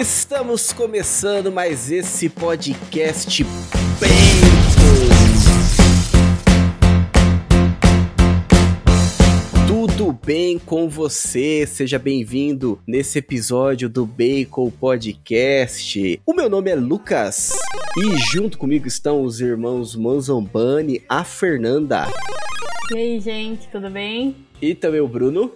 Estamos começando mais esse podcast bem Tudo bem com você? Seja bem-vindo nesse episódio do Bacon Podcast. O meu nome é Lucas e junto comigo estão os irmãos Manzombani, a Fernanda. E aí, gente, tudo bem? E também o Bruno.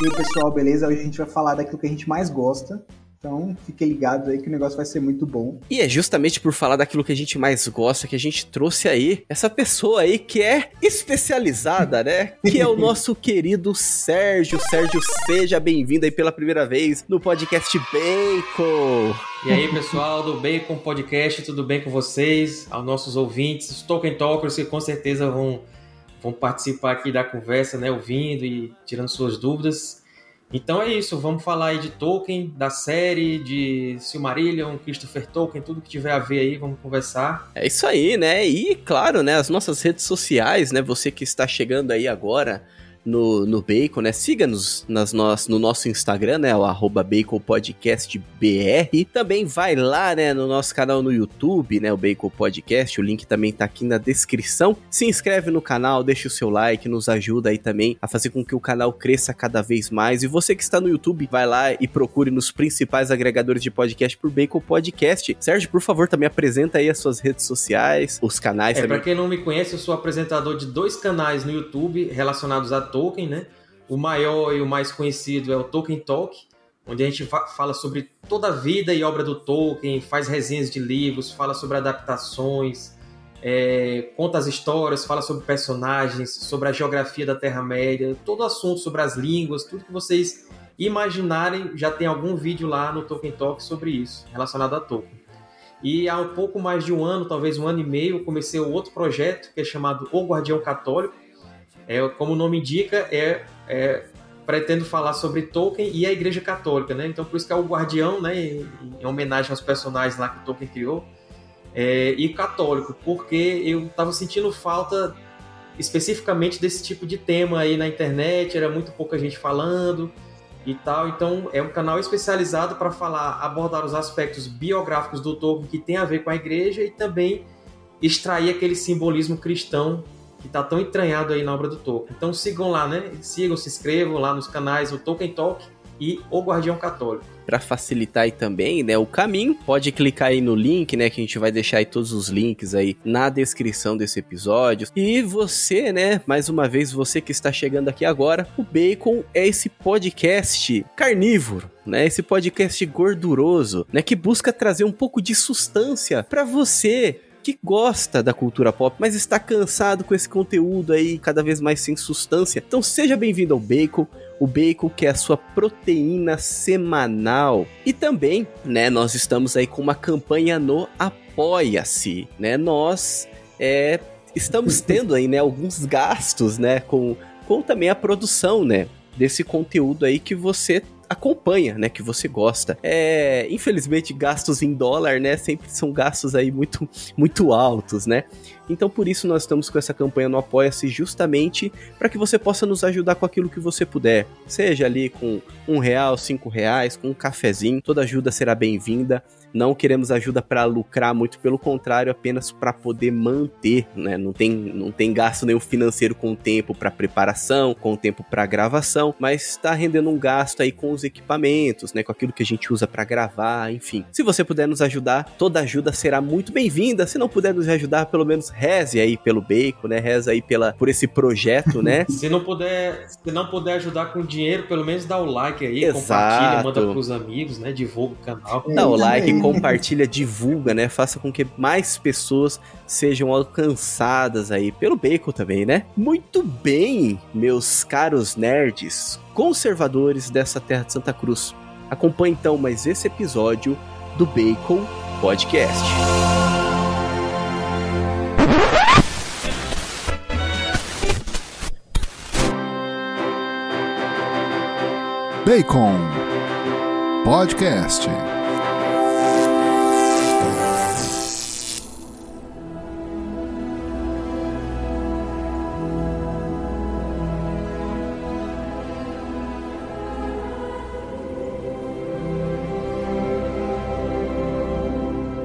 E aí, pessoal, beleza? Hoje a gente vai falar daquilo que a gente mais gosta, então, fiquem ligados aí que o negócio vai ser muito bom. E é justamente por falar daquilo que a gente mais gosta que a gente trouxe aí essa pessoa aí que é especializada, né? Que é o nosso querido Sérgio. Sérgio, seja bem-vindo aí pela primeira vez no podcast Bacon. E aí, pessoal do Bacon Podcast, tudo bem com vocês? Aos nossos ouvintes, os Tolkien Talkers que com certeza vão, vão participar aqui da conversa, né? Ouvindo e tirando suas dúvidas. Então é isso, vamos falar aí de Tolkien, da série, de Silmarillion, Christopher Tolkien, tudo que tiver a ver aí, vamos conversar. É isso aí, né? E claro, né, as nossas redes sociais, né, você que está chegando aí agora, no, no Bacon, né? Siga-nos nas nos, no nosso Instagram, né? O arroba Bacon Podcast BR. Também vai lá, né? No nosso canal no YouTube, né? O Bacon Podcast. O link também tá aqui na descrição. Se inscreve no canal, deixa o seu like, nos ajuda aí também a fazer com que o canal cresça cada vez mais. E você que está no YouTube, vai lá e procure nos principais agregadores de podcast por Bacon Podcast. Sérgio, por favor, também apresenta aí as suas redes sociais, os canais. É, também. pra quem não me conhece, eu sou apresentador de dois canais no YouTube relacionados a Tolkien, né? O maior e o mais conhecido é o Tolkien Talk, onde a gente fala sobre toda a vida e obra do Tolkien, faz resenhas de livros, fala sobre adaptações, é, conta as histórias, fala sobre personagens, sobre a geografia da Terra-média, todo assunto sobre as línguas, tudo que vocês imaginarem, já tem algum vídeo lá no Tolkien Talk sobre isso, relacionado a Tolkien. E há um pouco mais de um ano, talvez um ano e meio, comecei outro projeto que é chamado O Guardião Católico, é, como o nome indica, é, é, pretendo falar sobre Tolkien e a Igreja Católica, né? Então por isso que é o Guardião, né? Em, em homenagem aos personagens lá que Tolkien criou. É, e católico, porque eu estava sentindo falta especificamente desse tipo de tema aí na internet, era muito pouca gente falando e tal. Então é um canal especializado para falar, abordar os aspectos biográficos do Tolkien que tem a ver com a igreja e também extrair aquele simbolismo cristão que tá tão entranhado aí na obra do Tolkien. Então sigam lá, né? Sigam, se inscrevam lá nos canais o Tolkien Talk e o Guardião Católico. Para facilitar aí também, né, o caminho, pode clicar aí no link, né, que a gente vai deixar aí todos os links aí na descrição desse episódio. E você, né, mais uma vez, você que está chegando aqui agora, o Bacon é esse podcast carnívoro, né? Esse podcast gorduroso, né? Que busca trazer um pouco de sustância para você que gosta da cultura pop, mas está cansado com esse conteúdo aí cada vez mais sem substância. Então seja bem-vindo ao Bacon, o Bacon que é a sua proteína semanal. E também, né, nós estamos aí com uma campanha no Apoia-se, né? Nós é, estamos tendo aí, né, alguns gastos, né, com, com também a produção, né, desse conteúdo aí que você acompanha, né, que você gosta. É, infelizmente gastos em dólar, né, sempre são gastos aí muito muito altos, né? Então por isso nós estamos com essa campanha no Apoia-se justamente para que você possa nos ajudar com aquilo que você puder, seja ali com um real, cinco reais, com um cafezinho, toda ajuda será bem-vinda. Não queremos ajuda para lucrar, muito pelo contrário, apenas para poder manter, né? Não tem, não tem gasto nenhum financeiro com o tempo para preparação, com o tempo para gravação, mas está rendendo um gasto aí com os equipamentos, né? Com aquilo que a gente usa para gravar, enfim. Se você puder nos ajudar, toda ajuda será muito bem-vinda. Se não puder nos ajudar, pelo menos reze aí pelo Bacon, né? Reze aí pela, por esse projeto, né? se não puder, se não puder ajudar com dinheiro, pelo menos dá o like aí, Exato. compartilha, manda pros amigos, né? Divulga o canal. Dá o like, compartilha, divulga, né? Faça com que mais pessoas sejam alcançadas aí pelo Bacon também, né? Muito bem, meus caros nerds, conservadores dessa terra de Santa Cruz. Acompanhe então mais esse episódio do Bacon Podcast. Bacon Podcast.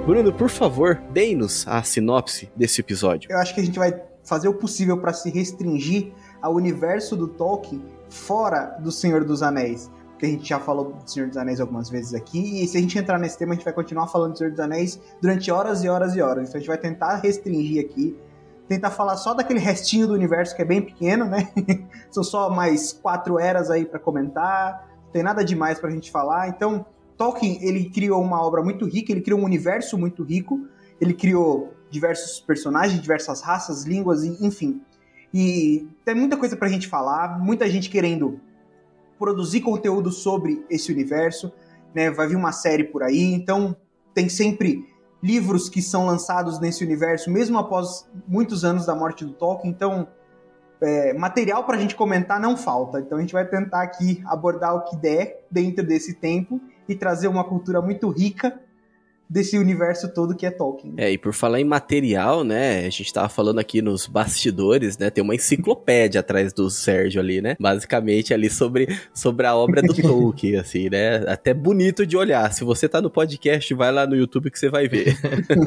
Bruno, por favor, dê-nos a sinopse desse episódio. Eu acho que a gente vai fazer o possível para se restringir ao universo do Tolkien fora do Senhor dos Anéis. Porque a gente já falou do Senhor dos Anéis algumas vezes aqui, e se a gente entrar nesse tema, a gente vai continuar falando do Senhor dos Anéis durante horas e horas e horas. Então a gente vai tentar restringir aqui, tentar falar só daquele restinho do universo que é bem pequeno, né? São só mais quatro eras aí para comentar, não tem nada demais pra gente falar. Então, Tolkien, ele criou uma obra muito rica, ele criou um universo muito rico, ele criou diversos personagens, diversas raças, línguas, enfim. E tem muita coisa pra gente falar, muita gente querendo produzir conteúdo sobre esse universo, né? Vai vir uma série por aí, então tem sempre livros que são lançados nesse universo, mesmo após muitos anos da morte do Tolkien, então é, material para a gente comentar não falta. Então a gente vai tentar aqui abordar o que der dentro desse tempo e trazer uma cultura muito rica desse universo todo que é Tolkien. É, e por falar em material, né, a gente tava falando aqui nos bastidores, né, tem uma enciclopédia atrás do Sérgio ali, né, basicamente ali sobre, sobre a obra do Tolkien, assim, né, até bonito de olhar. Se você tá no podcast, vai lá no YouTube que você vai ver.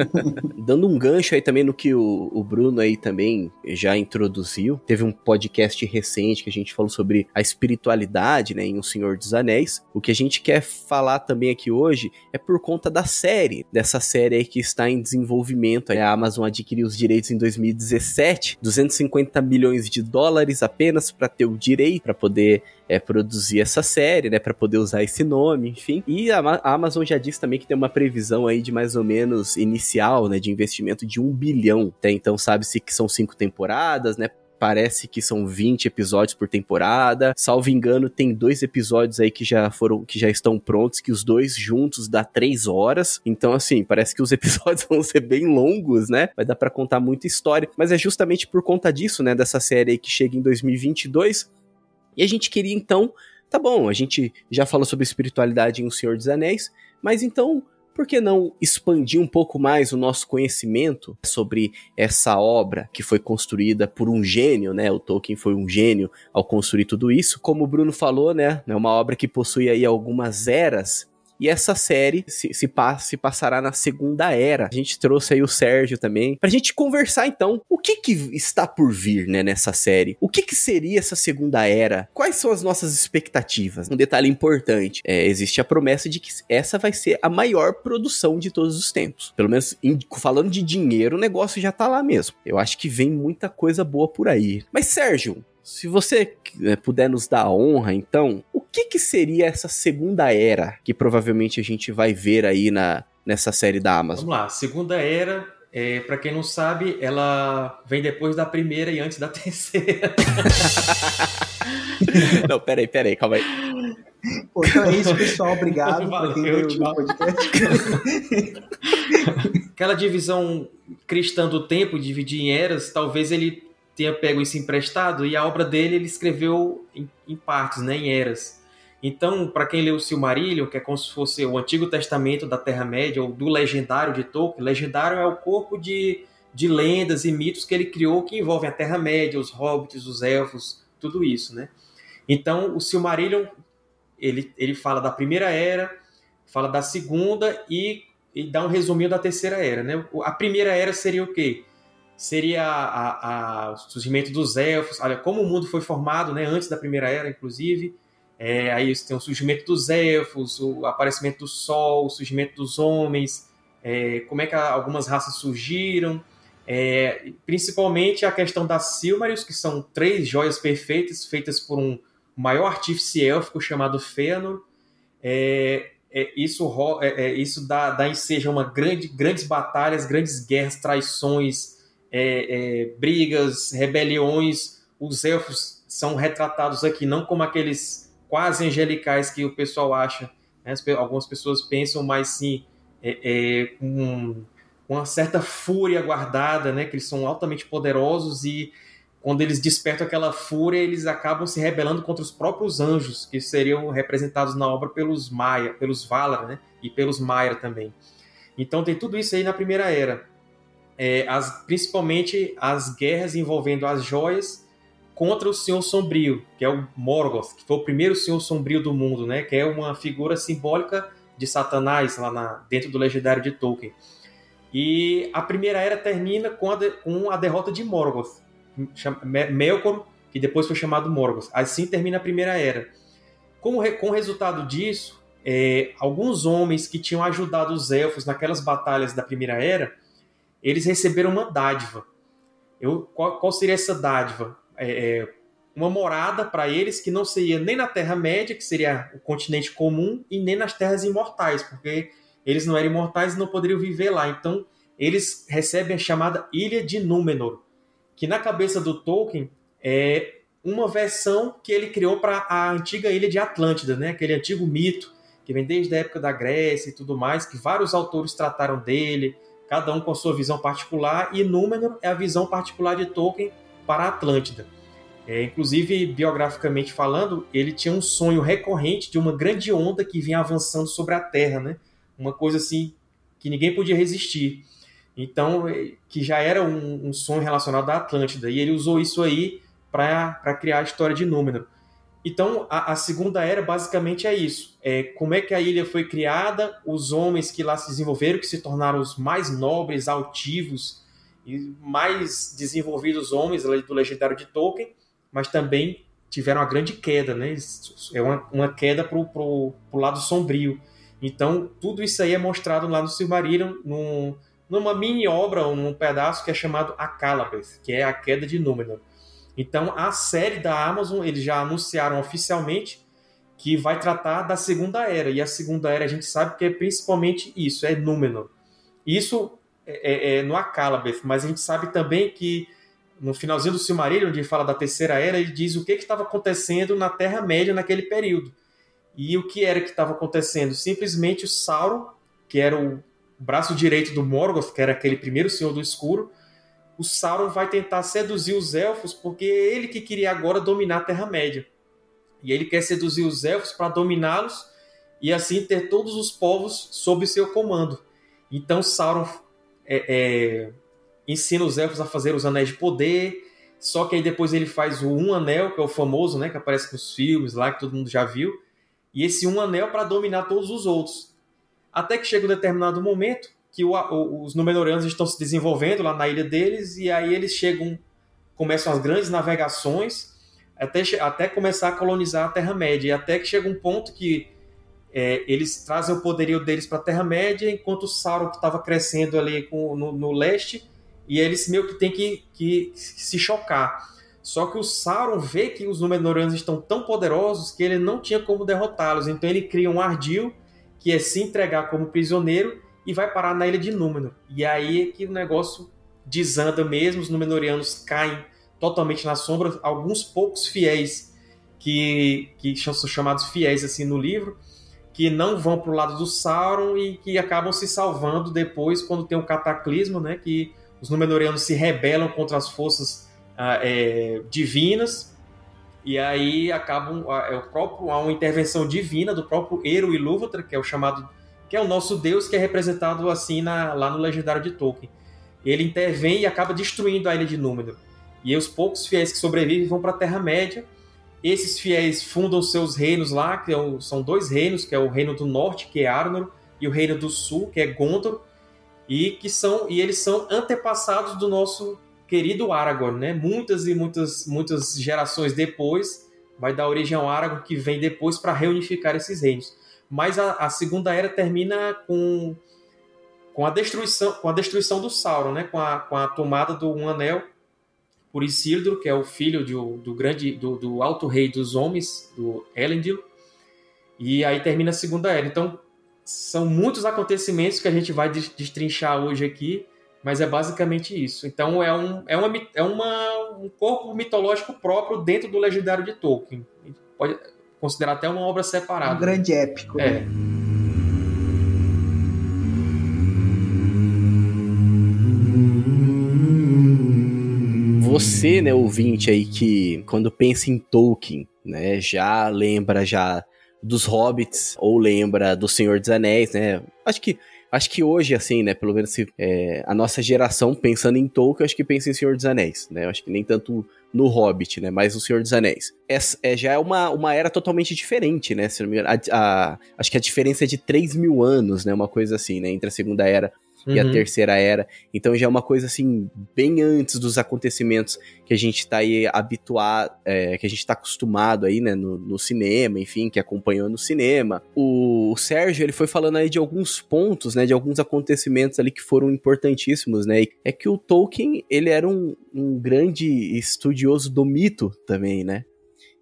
Dando um gancho aí também no que o, o Bruno aí também já introduziu, teve um podcast recente que a gente falou sobre a espiritualidade, né, em O Senhor dos Anéis. O que a gente quer falar também aqui hoje é por conta da série série, dessa série que está em desenvolvimento. A Amazon adquiriu os direitos em 2017, 250 milhões de dólares apenas para ter o direito, para poder é, produzir essa série, né, para poder usar esse nome, enfim. E a, a, Amazon já disse também que tem uma previsão aí de mais ou menos inicial, né, de investimento de um bilhão. Até então sabe-se que são cinco temporadas, né, parece que são 20 episódios por temporada. Salvo engano, tem dois episódios aí que já foram, que já estão prontos, que os dois juntos dá três horas. Então, assim, parece que os episódios vão ser bem longos, né? Vai dar para contar muita história. Mas é justamente por conta disso, né? Dessa série aí que chega em 2022. E a gente queria então, tá bom, a gente já falou sobre espiritualidade em O Senhor dos Anéis, mas então por que não expandir um pouco mais o nosso conhecimento sobre essa obra que foi construída por um gênio, né? O Tolkien foi um gênio ao construir tudo isso. Como o Bruno falou, né? É uma obra que possui aí algumas eras e essa série se, se, se, passará na Segunda Era. A gente trouxe aí o Sérgio também, pra gente conversar então o que que está por vir, né, nessa série. O que que seria essa Segunda Era? Quais são as nossas expectativas? Um detalhe importante, é, existe a promessa de que essa vai ser a maior produção de todos os tempos. Pelo menos em, falando de dinheiro, o negócio já tá lá mesmo. Eu acho que vem muita coisa boa por aí. Mas Sérgio, se você né, puder nos dar a honra, então, o que, que seria essa segunda era que provavelmente a gente vai ver aí na, nessa série da Amazon? Vamos lá, segunda era, é, para quem não sabe, ela vem depois da primeira e antes da terceira. não, peraí, peraí, calma aí. Pô, então é isso, pessoal. Obrigado por quem veio no podcast. Aquela divisão cristã do tempo, dividir em eras, talvez ele tenha pego isso emprestado e a obra dele ele escreveu em, em partes, né, em eras. Então, para quem leu o Silmarillion, que é como se fosse o Antigo Testamento da Terra-média, ou do Legendário de Tolkien, Legendário é o corpo de, de lendas e mitos que ele criou que envolvem a Terra-média, os hobbits, os elfos, tudo isso, né? Então, o Silmarillion, ele, ele fala da Primeira Era, fala da Segunda e, e dá um resuminho da Terceira Era, né? A Primeira Era seria o quê? Seria a, a, o surgimento dos elfos, olha como o mundo foi formado, né, antes da Primeira Era, inclusive. É, aí tem o surgimento dos elfos, o aparecimento do sol, o surgimento dos homens, é, como é que algumas raças surgiram, é, principalmente a questão das Silmarils, que são três joias perfeitas feitas por um maior artífice élfico chamado Fëanor. É, é, isso, é, isso dá, dá enseja uma grande, grandes batalhas, grandes guerras, traições, é, é, brigas, rebeliões. Os elfos são retratados aqui não como aqueles quase angelicais que o pessoal acha. Né? Algumas pessoas pensam, mas sim é, é, com uma certa fúria guardada, né? que eles são altamente poderosos e quando eles despertam aquela fúria, eles acabam se rebelando contra os próprios anjos, que seriam representados na obra pelos Maia, pelos Valar, né? E pelos Maia também. Então tem tudo isso aí na Primeira Era é, as, principalmente as guerras envolvendo as joias contra o Senhor Sombrio, que é o Morgoth, que foi o primeiro Senhor Sombrio do mundo, né? Que é uma figura simbólica de Satanás lá na, dentro do Legendário de Tolkien. E a primeira era termina com a, de, com a derrota de Morgoth, Melkor, que depois foi chamado Morgoth. Assim termina a primeira era. Com, com resultado disso, é, alguns homens que tinham ajudado os elfos naquelas batalhas da primeira era, eles receberam uma dádiva. Eu, qual, qual seria essa dádiva? É, é uma morada para eles que não seria nem na Terra-média, que seria o continente comum, e nem nas Terras Imortais, porque eles não eram imortais e não poderiam viver lá. Então, eles recebem a chamada Ilha de Númenor, que na cabeça do Tolkien é uma versão que ele criou para a antiga ilha de Atlântida, né? aquele antigo mito que vem desde a época da Grécia e tudo mais, que vários autores trataram dele, cada um com a sua visão particular, e Númenor é a visão particular de Tolkien para a Atlântida. É, inclusive, biograficamente falando, ele tinha um sonho recorrente de uma grande onda que vinha avançando sobre a Terra, né? Uma coisa assim que ninguém podia resistir. Então, é, que já era um, um sonho relacionado à Atlântida. E ele usou isso aí para criar a história de Númenor. Então, a, a, segunda era basicamente é isso. É como é que a ilha foi criada, os homens que lá se desenvolveram, que se tornaram os mais nobres, altivos e mais desenvolvidos homens do legendário de Tolkien, mas também tiveram uma grande queda, né? É uma, uma queda para o lado sombrio. Então, tudo isso aí é mostrado lá no Silmarillion, num, numa mini obra, num pedaço que é chamado Akalabeth, que é a queda de Númenor. Então, a série da Amazon, eles já anunciaram oficialmente que vai tratar da Segunda Era. E a Segunda Era a gente sabe que é principalmente isso, é Númenor. Isso é, é, é no Akalabeth, mas a gente sabe também que no finalzinho do Silmarillion, onde ele fala da Terceira Era, ele diz o que estava acontecendo na Terra-média naquele período. E o que era que estava acontecendo? Simplesmente o Sauron, que era o braço direito do Morgoth, que era aquele primeiro Senhor do Escuro, o Sauron vai tentar seduzir os elfos porque é ele que queria agora dominar a Terra-média. E ele quer seduzir os elfos para dominá-los e assim ter todos os povos sob seu comando. Então Sauron é, é, ensina os elfos a fazer os anéis de poder. Só que aí depois ele faz o Um Anel, que é o famoso, né, que aparece nos filmes lá, que todo mundo já viu. E esse Um Anel para dominar todos os outros. Até que chega um determinado momento que o, o, os Númenóreanos estão se desenvolvendo lá na ilha deles, e aí eles chegam, começam as grandes navegações, até, até começar a colonizar a Terra-média. E até que chega um ponto que é, eles trazem o poderio deles para a Terra-média, enquanto o Sauron, que estava crescendo ali com, no, no leste, e eles meio que têm que, que se chocar. Só que o Sauron vê que os Númenóreanos estão tão poderosos que ele não tinha como derrotá-los. Então ele cria um ardil que é se entregar como prisioneiro e vai parar na ilha de Númenor. E aí é que o negócio desanda mesmo, os Númenóreanos caem totalmente na sombra. Alguns poucos fiéis que, que são chamados fiéis assim no livro, que não vão para o lado do Sauron e que acabam se salvando depois quando tem um cataclismo, né? Que os Númenóreanos se rebelam contra as forças ah, é, divinas e aí acabam é o próprio há uma intervenção divina do próprio Eru Ilúvatar, que é o chamado que é o nosso Deus que é representado assim na, lá no legendário de Tolkien. Ele intervém e acaba destruindo a ilha de Númenor. E os poucos fiéis que sobrevivem vão para a Terra Média. Esses fiéis fundam seus reinos lá, que é são dois reinos, que é o reino do norte, que é Arnor, e o reino do sul, que é Gondor e que são e eles são antepassados do nosso querido Aragorn, né? Muitas e muitas muitas gerações depois vai dar origem ao Aragorn que vem depois para reunificar esses reinos. Mas a, a, segunda era termina com com a destruição com a destruição do Sauron, né? Com a, com a tomada do um anel por Isildur, que é o filho do, do grande do, do alto rei dos homens, do Elendil. E aí termina a segunda era. Então são muitos acontecimentos que a gente vai destrinchar hoje aqui, mas é basicamente isso. Então é um, é uma, é uma, um corpo mitológico próprio dentro do legendário de Tolkien. Pode considerar até uma obra separada. Um grande épico. É. Né? Você, né, ouvinte aí que quando pensa em Tolkien, né, já lembra já dos Hobbits, ou lembra do Senhor dos Anéis, né? Acho que acho que hoje, assim, né, pelo menos se, é, a nossa geração, pensando em Tolkien, acho que pensa em Senhor dos Anéis, né? Acho que nem tanto no Hobbit, né? Mas o Senhor dos Anéis. É, é já é uma, uma era totalmente diferente, né? Se não me engano, a, a, acho que a diferença é de 3 mil anos, né? Uma coisa assim, né? Entre a Segunda Era e a Uhum. Terceira Era. Então já é uma coisa assim, bem antes dos acontecimentos que a gente tá aí habituado, é, que a gente tá acostumado aí, né, no, no cinema, enfim, que acompanhou no cinema. O, o Sérgio, ele foi falando aí de alguns pontos, né, de alguns acontecimentos ali que foram importantíssimos, né, é que o Tolkien, ele era um, um grande estudioso do mito também, né,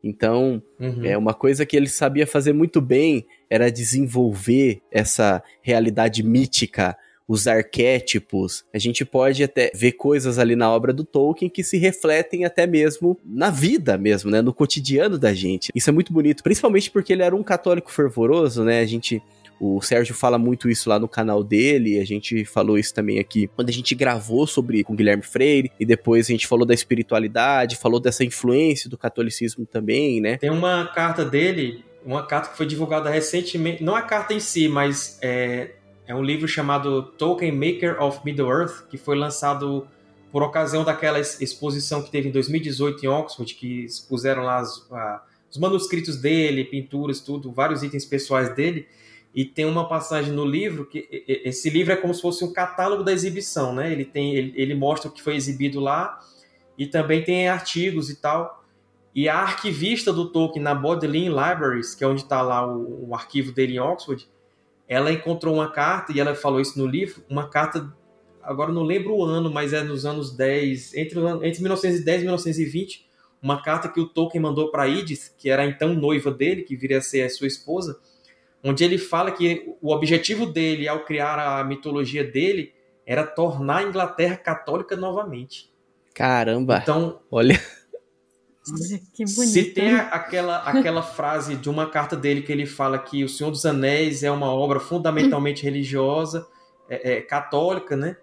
então, Uhum. é uma coisa que ele sabia fazer muito bem era desenvolver essa realidade mítica, os arquétipos. A gente pode até ver coisas ali na obra do Tolkien que se refletem até mesmo na vida mesmo, né, no cotidiano da gente. Isso é muito bonito, principalmente porque ele era um católico fervoroso, né? A gente o Sérgio fala muito isso lá no canal dele, a gente falou isso também aqui quando a gente gravou sobre com Guilherme Freire, e depois a gente falou da espiritualidade, falou dessa influência do catolicismo também, né? Tem uma carta dele, uma carta que foi divulgada recentemente, não a carta em si, mas é, é um livro chamado Tolkien Maker of Middle-earth, que foi lançado por ocasião daquela ex- exposição que teve em 2018 em Oxford, que expuseram lá as- a- os manuscritos dele, pinturas, tudo, vários itens pessoais dele. E tem uma passagem no livro que esse livro é como se fosse um catálogo da exibição, né? Ele tem, ele, ele mostra o que foi exibido lá e também tem artigos e tal. E a arquivista do Tolkien na Bodleian Libraries, que é onde está lá o, o arquivo dele em Oxford, ela encontrou uma carta, e ela falou isso no livro, uma carta, agora não lembro o ano, mas é nos anos 10, entre, entre 1910 e 1920, uma carta que o Tolkien mandou para Edith, que era então noiva dele, que viria a ser a sua esposa, onde ele fala que o objetivo dele ao criar a mitologia dele era tornar a Inglaterra católica novamente. Caramba, Então, olha. Que Se bonito. tem a- aquela, aquela frase de uma carta dele que ele fala que O Senhor dos Anéis é uma obra fundamentalmente religiosa, é, é, católica, né?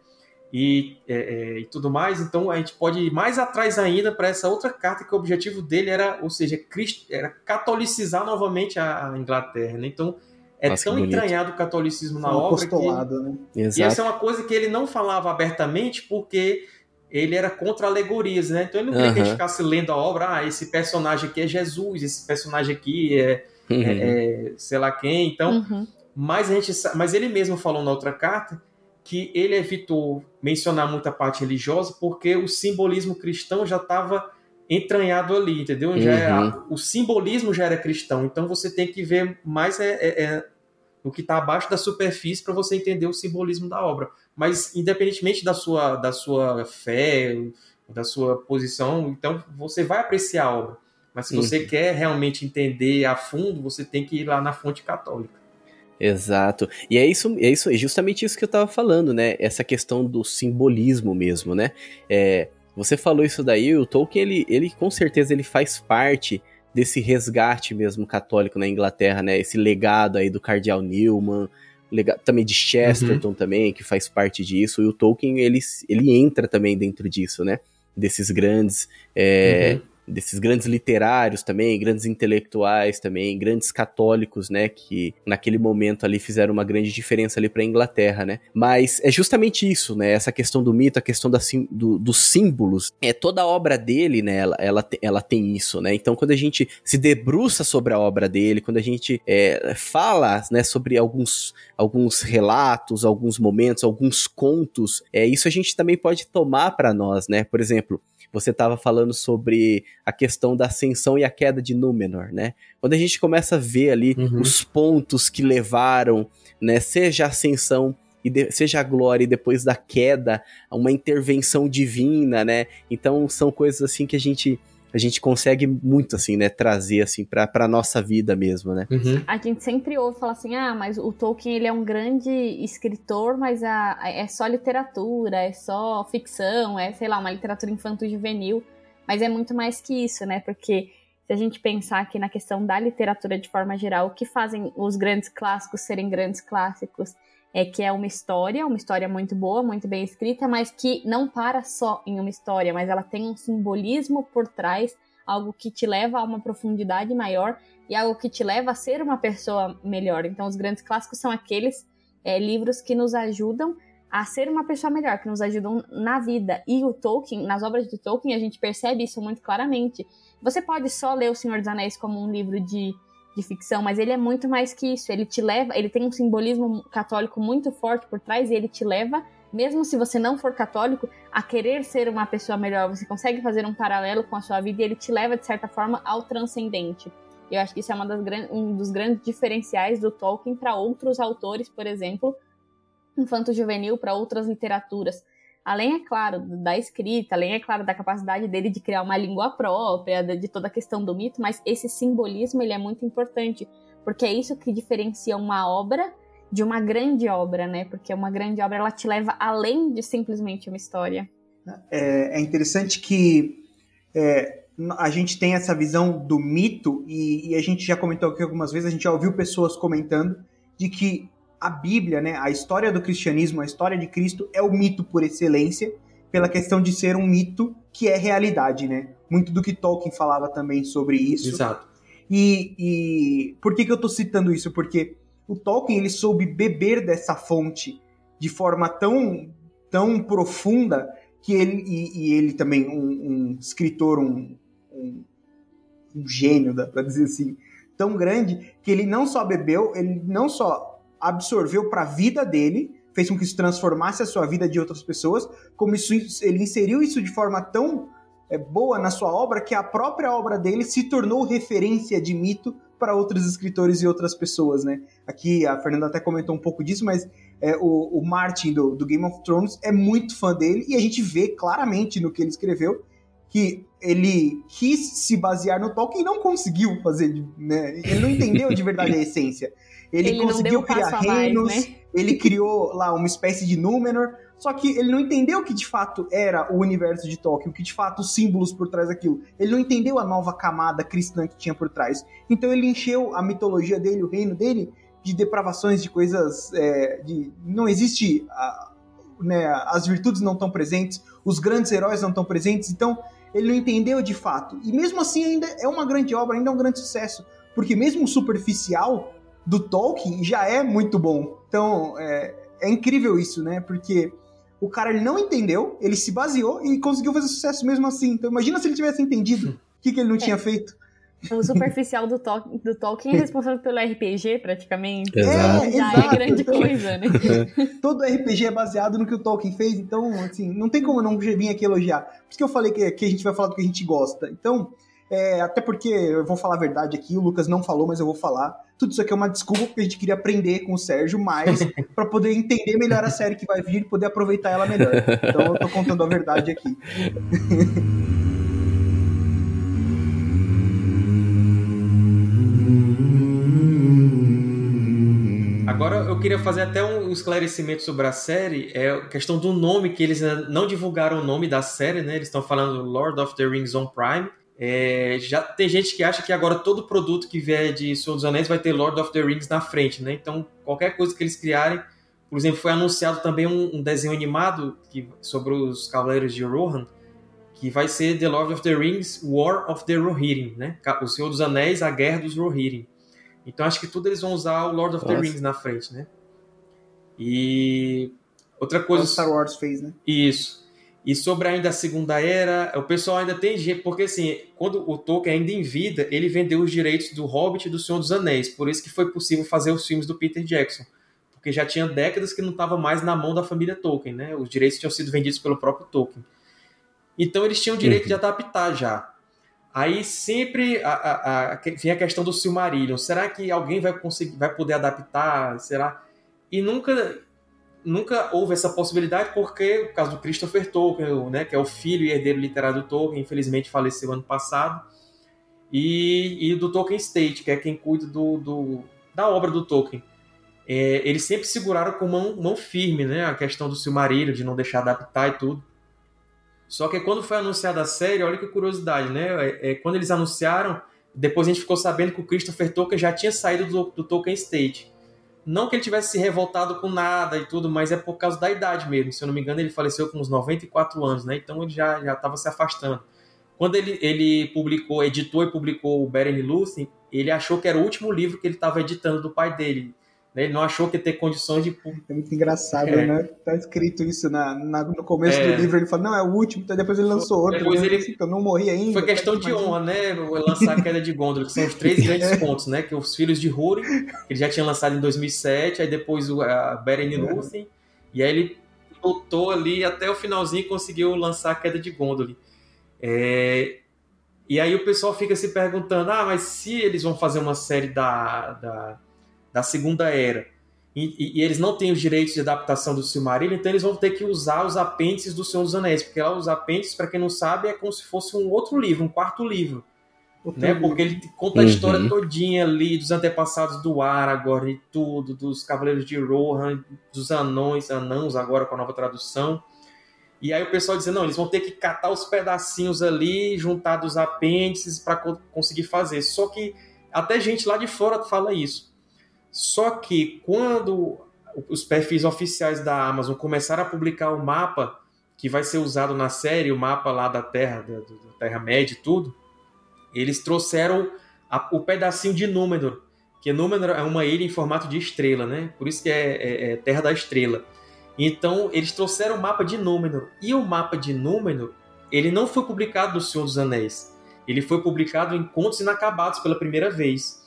E, é, é, e tudo mais, então a gente pode ir mais atrás ainda para essa outra carta que o objetivo dele era, ou seja, Cristo, era catolicizar novamente a, Inglaterra, né? Então é Nossa, tão entranhado o catolicismo na um obra que apostolado, né? e essa é uma coisa que ele não falava abertamente porque ele era contra alegorias, né? Então ele não queria que a gente ficasse lendo a obra, ah, esse personagem aqui é Jesus, esse personagem aqui é, Uhum. é- é sei lá quem. Então, Uhum. mas a gente, mas ele mesmo falou na outra carta que ele evitou mencionar muita parte religiosa porque o simbolismo cristão já estava entranhado ali, entendeu? Já é- Uhum. o simbolismo já era cristão, então você tem que ver mais é, é- é o que está abaixo da superfície para você entender o simbolismo da obra. Mas independentemente da sua, da sua fé, da sua posição, então você vai apreciar a obra. Mas se você Uhum. quer realmente entender a fundo, você tem que ir lá na fonte católica. Exato. E é isso, é isso, é justamente isso que eu tava falando, né? Essa questão do simbolismo mesmo, né? É, você falou isso daí, o Tolkien, ele, ele com certeza ele faz parte desse resgate mesmo católico na Inglaterra, né? Esse legado aí do cardeal Newman, lega- também de Chesterton também, que faz parte disso, e o Tolkien, ele, ele entra também dentro disso, né? Desses grandes, é, Uhum. Desses grandes literários também, grandes intelectuais também, grandes católicos, né, que naquele momento ali fizeram uma grande diferença ali para a Inglaterra, né? Mas é justamente isso, né? Essa questão do mito, a questão da, do- dos símbolos, é toda a obra dele, né? Ela, ela, ela tem isso, né? Então quando a gente se debruça sobre a obra dele, quando a gente é, fala, né, sobre alguns alguns relatos, alguns momentos, alguns contos, é isso a gente também pode tomar para nós, né? Por exemplo, você estava falando sobre a questão da ascensão e a queda de Númenor, né? Quando a gente começa a ver ali Uhum. os pontos que levaram, né, seja a ascensão e de- seja a glória e depois da queda, uma intervenção divina, né? Então são coisas assim que a gente a gente consegue muito assim, né, trazer assim para para nossa vida mesmo, né? Uhum. A gente sempre ouve falar assim, ah, mas o Tolkien ele é um grande escritor, mas a, a- é só literatura, é só ficção, é, sei lá, uma literatura infanto-juvenil. Mas é muito mais que isso, né? Porque se a gente pensar aqui na questão da literatura de forma geral, o que fazem os grandes clássicos serem grandes clássicos é que é uma história, uma história muito boa, muito bem escrita, mas que não para só em uma história, mas ela tem um simbolismo por trás, algo que te leva a uma profundidade maior e algo que te leva a ser uma pessoa melhor. Então, os grandes clássicos são aqueles é, livros que nos ajudam a ser uma pessoa melhor, que nos ajudam na vida. E o Tolkien, nas obras de Tolkien, a gente percebe isso muito claramente. Você pode só ler O Senhor dos Anéis como um livro de de ficção, mas ele é muito mais que isso. Ele te leva, ele tem um simbolismo católico muito forte por trás e ele te leva, mesmo se você não for católico, a querer ser uma pessoa melhor. Você consegue fazer um paralelo com a sua vida e ele te leva, de certa forma, ao transcendente. Eu acho que isso é das, um dos grandes diferenciais do Tolkien para outros autores, por exemplo, infanto-juvenil, para outras literaturas. Além, é claro, da escrita, além, é claro, da capacidade dele de criar uma língua própria, de toda a questão do mito, mas esse simbolismo ele é muito importante, porque é isso que diferencia uma obra de uma grande obra, né? Porque uma grande obra ela te leva além de simplesmente uma história. É, é interessante que é, a gente tem essa visão do mito, e, e, a gente já comentou aqui algumas vezes, a gente já ouviu pessoas comentando de que a Bíblia, né, a história do cristianismo, a história de Cristo é o mito por excelência, pela questão de ser um mito que é realidade, né? Muito do que Tolkien falava também sobre isso. Exato. E, e por que, que eu estou citando isso? Porque o Tolkien ele soube beber dessa fonte de forma tão, tão profunda que ele e, e ele também um, um escritor, um, um, um gênio, dá para dizer assim, tão grande que ele não só bebeu, ele não só absorveu para a vida dele, fez com que isso transformasse a sua vida de outras pessoas, como isso, ele inseriu isso de forma tão é, boa na sua obra que a própria obra dele se tornou referência de mito para outros escritores e outras pessoas, né? Aqui a Fernanda até comentou um pouco disso, mas é, o, o, Martin do, do, Game of Thrones é muito fã dele e a gente vê claramente no que ele escreveu que ele quis se basear no Tolkien e não conseguiu fazer, né? Ele não entendeu de verdade a essência. Ele, ele conseguiu criar reinos, mais, né? ele criou lá uma espécie de Númenor, só que ele não entendeu o que de fato era o universo de Tolkien, o que de fato os símbolos por trás daquilo. Ele não entendeu a nova camada cristã que tinha por trás. Então ele encheu a mitologia dele, o reino dele, de depravações, de coisas. É, de, não existe. A, né, as virtudes não estão presentes, os grandes heróis não estão presentes, então ele não entendeu de fato. E mesmo assim, ainda é uma grande obra, ainda é um grande sucesso. Porque mesmo superficial, do Tolkien já é muito bom. Então, é, é incrível isso, né? Porque o cara ele não entendeu, ele se baseou e conseguiu fazer sucesso mesmo assim. Então, imagina se ele tivesse entendido o que, que ele não é. tinha feito. O superficial do, to do Tolkien é responsável pelo RPG, praticamente. Exato. É, Já é grande coisa, né? Todo RPG é baseado no que o Tolkien fez, então, assim, não tem como não vir aqui elogiar. Por isso que eu falei que, que a gente vai falar do que a gente gosta. Então, é, até porque, eu vou falar a verdade aqui, o Lucas não falou, mas eu vou falar. Tudo isso aqui é uma desculpa porque a gente queria aprender com o Sérgio mais para poder entender melhor a série que vai vir e poder aproveitar ela melhor. Então eu tô contando a verdade aqui. Agora eu queria fazer até um esclarecimento sobre a série, é a questão do nome, que eles não divulgaram o nome da série, né? Eles estão falando Lord of the Rings on Prime, é, já tem gente que acha que agora todo produto que vier de Senhor dos Anéis vai ter Lord of the Rings na frente, né? Então, qualquer coisa que eles criarem, por exemplo, foi anunciado também um, um desenho animado que, sobre os Cavaleiros de Rohan, que vai ser The Lord of the Rings War of the Rohirrim, né? O Senhor dos Anéis, a Guerra dos Rohirrim. Então, acho que tudo eles vão usar o Lord of Nossa. the Rings na frente, né? E outra coisa. O Star Wars fez, né? Isso. E sobre ainda a Segunda Era, o pessoal ainda tem gente, porque assim, quando o Tolkien ainda em vida, ele vendeu os direitos do Hobbit e do Senhor dos Anéis, por isso que foi possível fazer os filmes do Peter Jackson, porque já tinha décadas que não estava mais na mão da família Tolkien, né? Os direitos tinham sido vendidos pelo próprio Tolkien. Então eles tinham o direito uhum. de adaptar já. Aí sempre a, a, a, vem a questão do Silmarillion. Será que alguém vai conseguir, vai poder adaptar? Será? E nunca nunca houve essa possibilidade porque o caso do Christopher Tolkien, né, que é o filho e herdeiro literário do Tolkien, infelizmente faleceu ano passado, e, e do Tolkien State, que é quem cuida do, do da obra do Tolkien. É, eles sempre seguraram com mão, mão firme né, a questão do Silmarillion, de não deixar adaptar e tudo. Só que quando foi anunciada a série, olha que curiosidade, né? É, é, quando eles anunciaram, depois a gente ficou sabendo que o Christopher Tolkien já tinha saído do, do Tolkien State. Não que ele tivesse se revoltado com nada e tudo, mas é por causa da idade mesmo. Se eu não me engano, ele faleceu com uns 94 anos, né? Então ele já estava se afastando. Quando ele, ele publicou, editou e publicou o Beren Lúthien, ele achou que era o último livro que ele estava editando do pai dele? Ele não achou que ia ter condições de. É muito engraçado, é. né? Tá escrito isso na, na no começo é. do livro. Ele fala, não, é o último, então depois ele lançou outro. Depois ele... Assim, eu não morri ainda. Foi questão de honra, né? Lançar a queda de Gondor, que são os três grandes pontos, né? Que os filhos de Húrin, que ele já tinha lançado em 2007, aí depois o, a Beren Lúthien, e aí ele lutou ali até o finalzinho e conseguiu lançar a queda de Gondor. É, e aí o pessoal fica se perguntando: ah, mas se eles vão fazer uma série da, da, da Segunda Era e, e, e, eles não têm os direitos de adaptação do Silmarillion, então eles vão ter que usar os apêndices do Senhor dos Anéis, porque lá os apêndices, para quem não sabe, é como se fosse um outro livro, um quarto livro. Né? Porque ele conta a uhum. história todinha ali dos antepassados do Aragorn e tudo, dos Cavaleiros de Rohan, dos anões, anãos agora com a nova tradução. E aí o pessoal dizendo, não, eles vão ter que catar os pedacinhos ali, juntar dos apêndices para co conseguir fazer. Só que até gente lá de fora fala isso. Só que quando os perfis oficiais da Amazon começaram a publicar o mapa que vai ser usado na série, o mapa lá da Terra, da, da Terra-média e tudo, eles trouxeram a, o pedacinho de Númenor, que Númenor é uma ilha em formato de estrela, né? Por isso que é, é, é Terra da Estrela. Então, eles trouxeram o mapa de Númenor. E o mapa de Númenor, ele não foi publicado no Senhor dos Anéis. Ele foi publicado em Contos Inacabados pela primeira vez.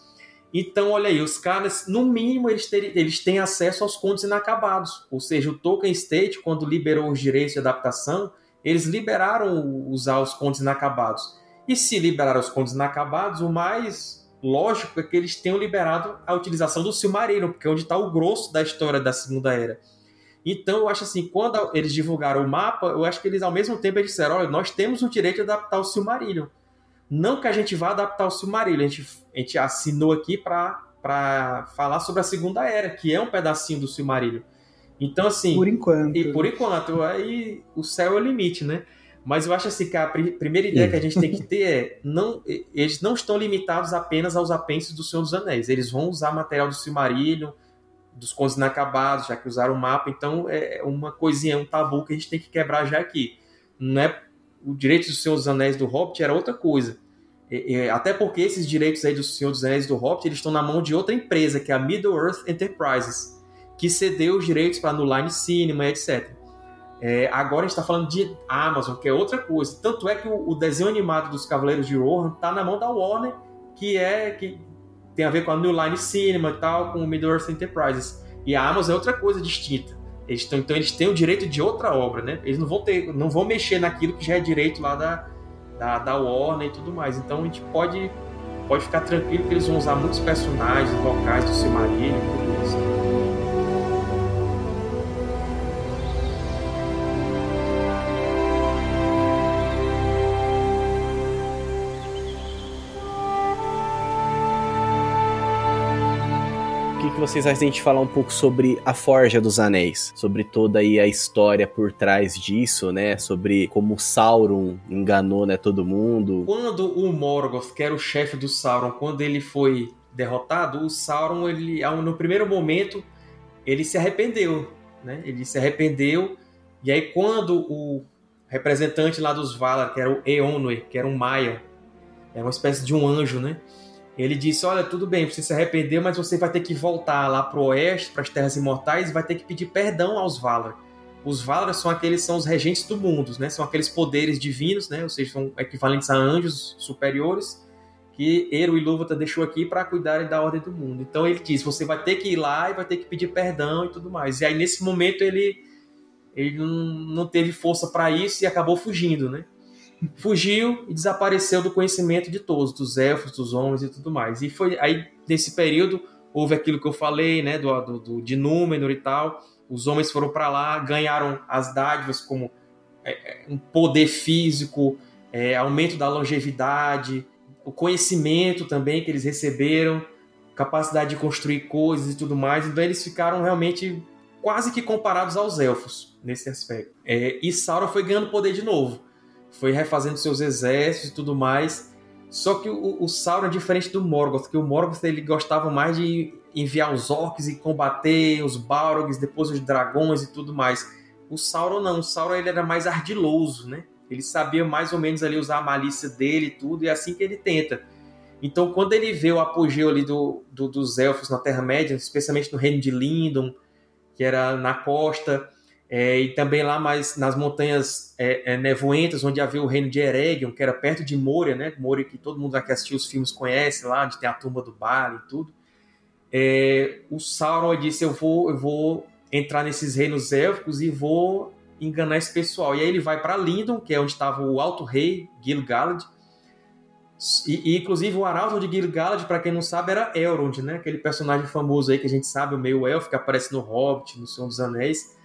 Então, olha aí, os caras, no mínimo, eles, ter, eles têm acesso aos contos inacabados. Ou seja, o Tolkien State, quando liberou os direitos de adaptação, eles liberaram usar os contos inacabados. E se liberaram os contos inacabados, o mais lógico é que eles tenham liberado a utilização do Silmarillion, porque é onde está o grosso da história da Segunda Era. Então, eu acho assim, quando eles divulgaram o mapa, eu acho que eles, ao mesmo tempo, disseram, olha, nós temos o direito de adaptar o Silmarillion. Não que a gente vá adaptar o Silmarillion, a gente, a gente assinou aqui para falar sobre a Segunda Era, que é um pedacinho do Silmarillion. Então, assim... Por enquanto. E por enquanto, aí o céu é o limite, né? Mas eu acho assim que a primeira ideia que a gente tem que ter é não eles não estão limitados apenas aos apêndices do Senhor dos Anéis. Eles vão usar material do Silmarillion, dos contos inacabados, já que usaram o mapa. Então é uma coisinha, um tabu que a gente tem que quebrar já aqui. Não é o direito do Senhor dos Anéis do Hobbit era outra coisa. Até porque esses direitos aí do Senhor dos Anéis do Hobbit eles estão na mão de outra empresa, que é a Middle Earth Enterprises, que cedeu os direitos para no Line Cinema, etc. É, agora a gente está falando de Amazon, que é outra coisa. Tanto é que o, o desenho animado dos Cavaleiros de Rohan está na mão da Warner, que é que tem a ver com a New Line Cinema e tal, com o Middle Earth Enterprises. E a Amazon é outra coisa distinta. Eles tão, então eles têm o direito de outra obra, né? Eles não vão ter, não vão mexer naquilo que já é direito lá da, da, da Warner e tudo mais. Então a gente pode, pode ficar tranquilo que eles vão usar muitos personagens locais do Silmarillion e tudo isso. Vocês a gente falar um pouco sobre a Forja dos Anéis, sobre toda aí a história por trás disso, né? Sobre como Sauron enganou, né, todo mundo. Quando o Morgoth, que era o chefe do Sauron, quando ele foi derrotado, o Sauron, ele no primeiro momento, ele se arrependeu, né? Ele se arrependeu e aí quando o representante lá dos Valar, que era o Eonwë, que era um Maia, é uma espécie de um anjo, né? Ele disse: Olha, tudo bem, você se arrependeu, mas você vai ter que voltar lá para o oeste, para as terras imortais, e vai ter que pedir perdão aos Valar. Os Valar são aqueles são os regentes do mundo, né? São aqueles poderes divinos, né? Ou seja, são equivalentes a anjos superiores que Eru e Lúvatar deixou aqui para cuidarem da ordem do mundo. Então ele diz: você vai ter que ir lá e vai ter que pedir perdão e tudo mais. E aí nesse momento ele ele não, não teve força para isso e acabou fugindo, né? Fugiu e desapareceu do conhecimento de todos, dos elfos, dos homens e tudo mais. E foi aí, nesse período, houve aquilo que eu falei, né, do, do, do de Númenor e tal. Os homens foram para lá, ganharam as dádivas como é, é, um poder físico, é, aumento da longevidade, o conhecimento também que eles receberam, capacidade de construir coisas e tudo mais. Então eles ficaram realmente quase que comparados aos elfos nesse aspecto. É, e Sauron foi ganhando poder de novo foi refazendo seus exércitos e tudo mais. Só que o, o Sauron é diferente do Morgoth, que o Morgoth ele gostava mais de enviar os orcs e combater os Balrogs, depois os dragões e tudo mais. O Sauron não, o Sauron ele era mais ardiloso, né? Ele sabia mais ou menos ali usar a malícia dele e tudo, e é assim que ele tenta. Então, quando ele vê o apogeu ali do, do dos elfos na Terra-média, especialmente no reino de Lindon, que era na costa, é, e também lá mais nas montanhas é, é, nevoentas, onde havia o reino de Eregion, que era perto de Moria, né? Moria que todo mundo que assistiu os filmes conhece lá, onde tem a tumba do Bali e tudo. É, o Sauron disse: eu vou, eu vou entrar nesses reinos élficos e vou enganar esse pessoal. E aí ele vai para Lindon, que é onde estava o Alto Rei Gil-galad. E, e, inclusive o arauto de Gil-galad, para quem não sabe, era Elrond, né? Aquele personagem famoso aí que a gente sabe, o meio elfo que aparece no Hobbit, no Senhor dos Anéis.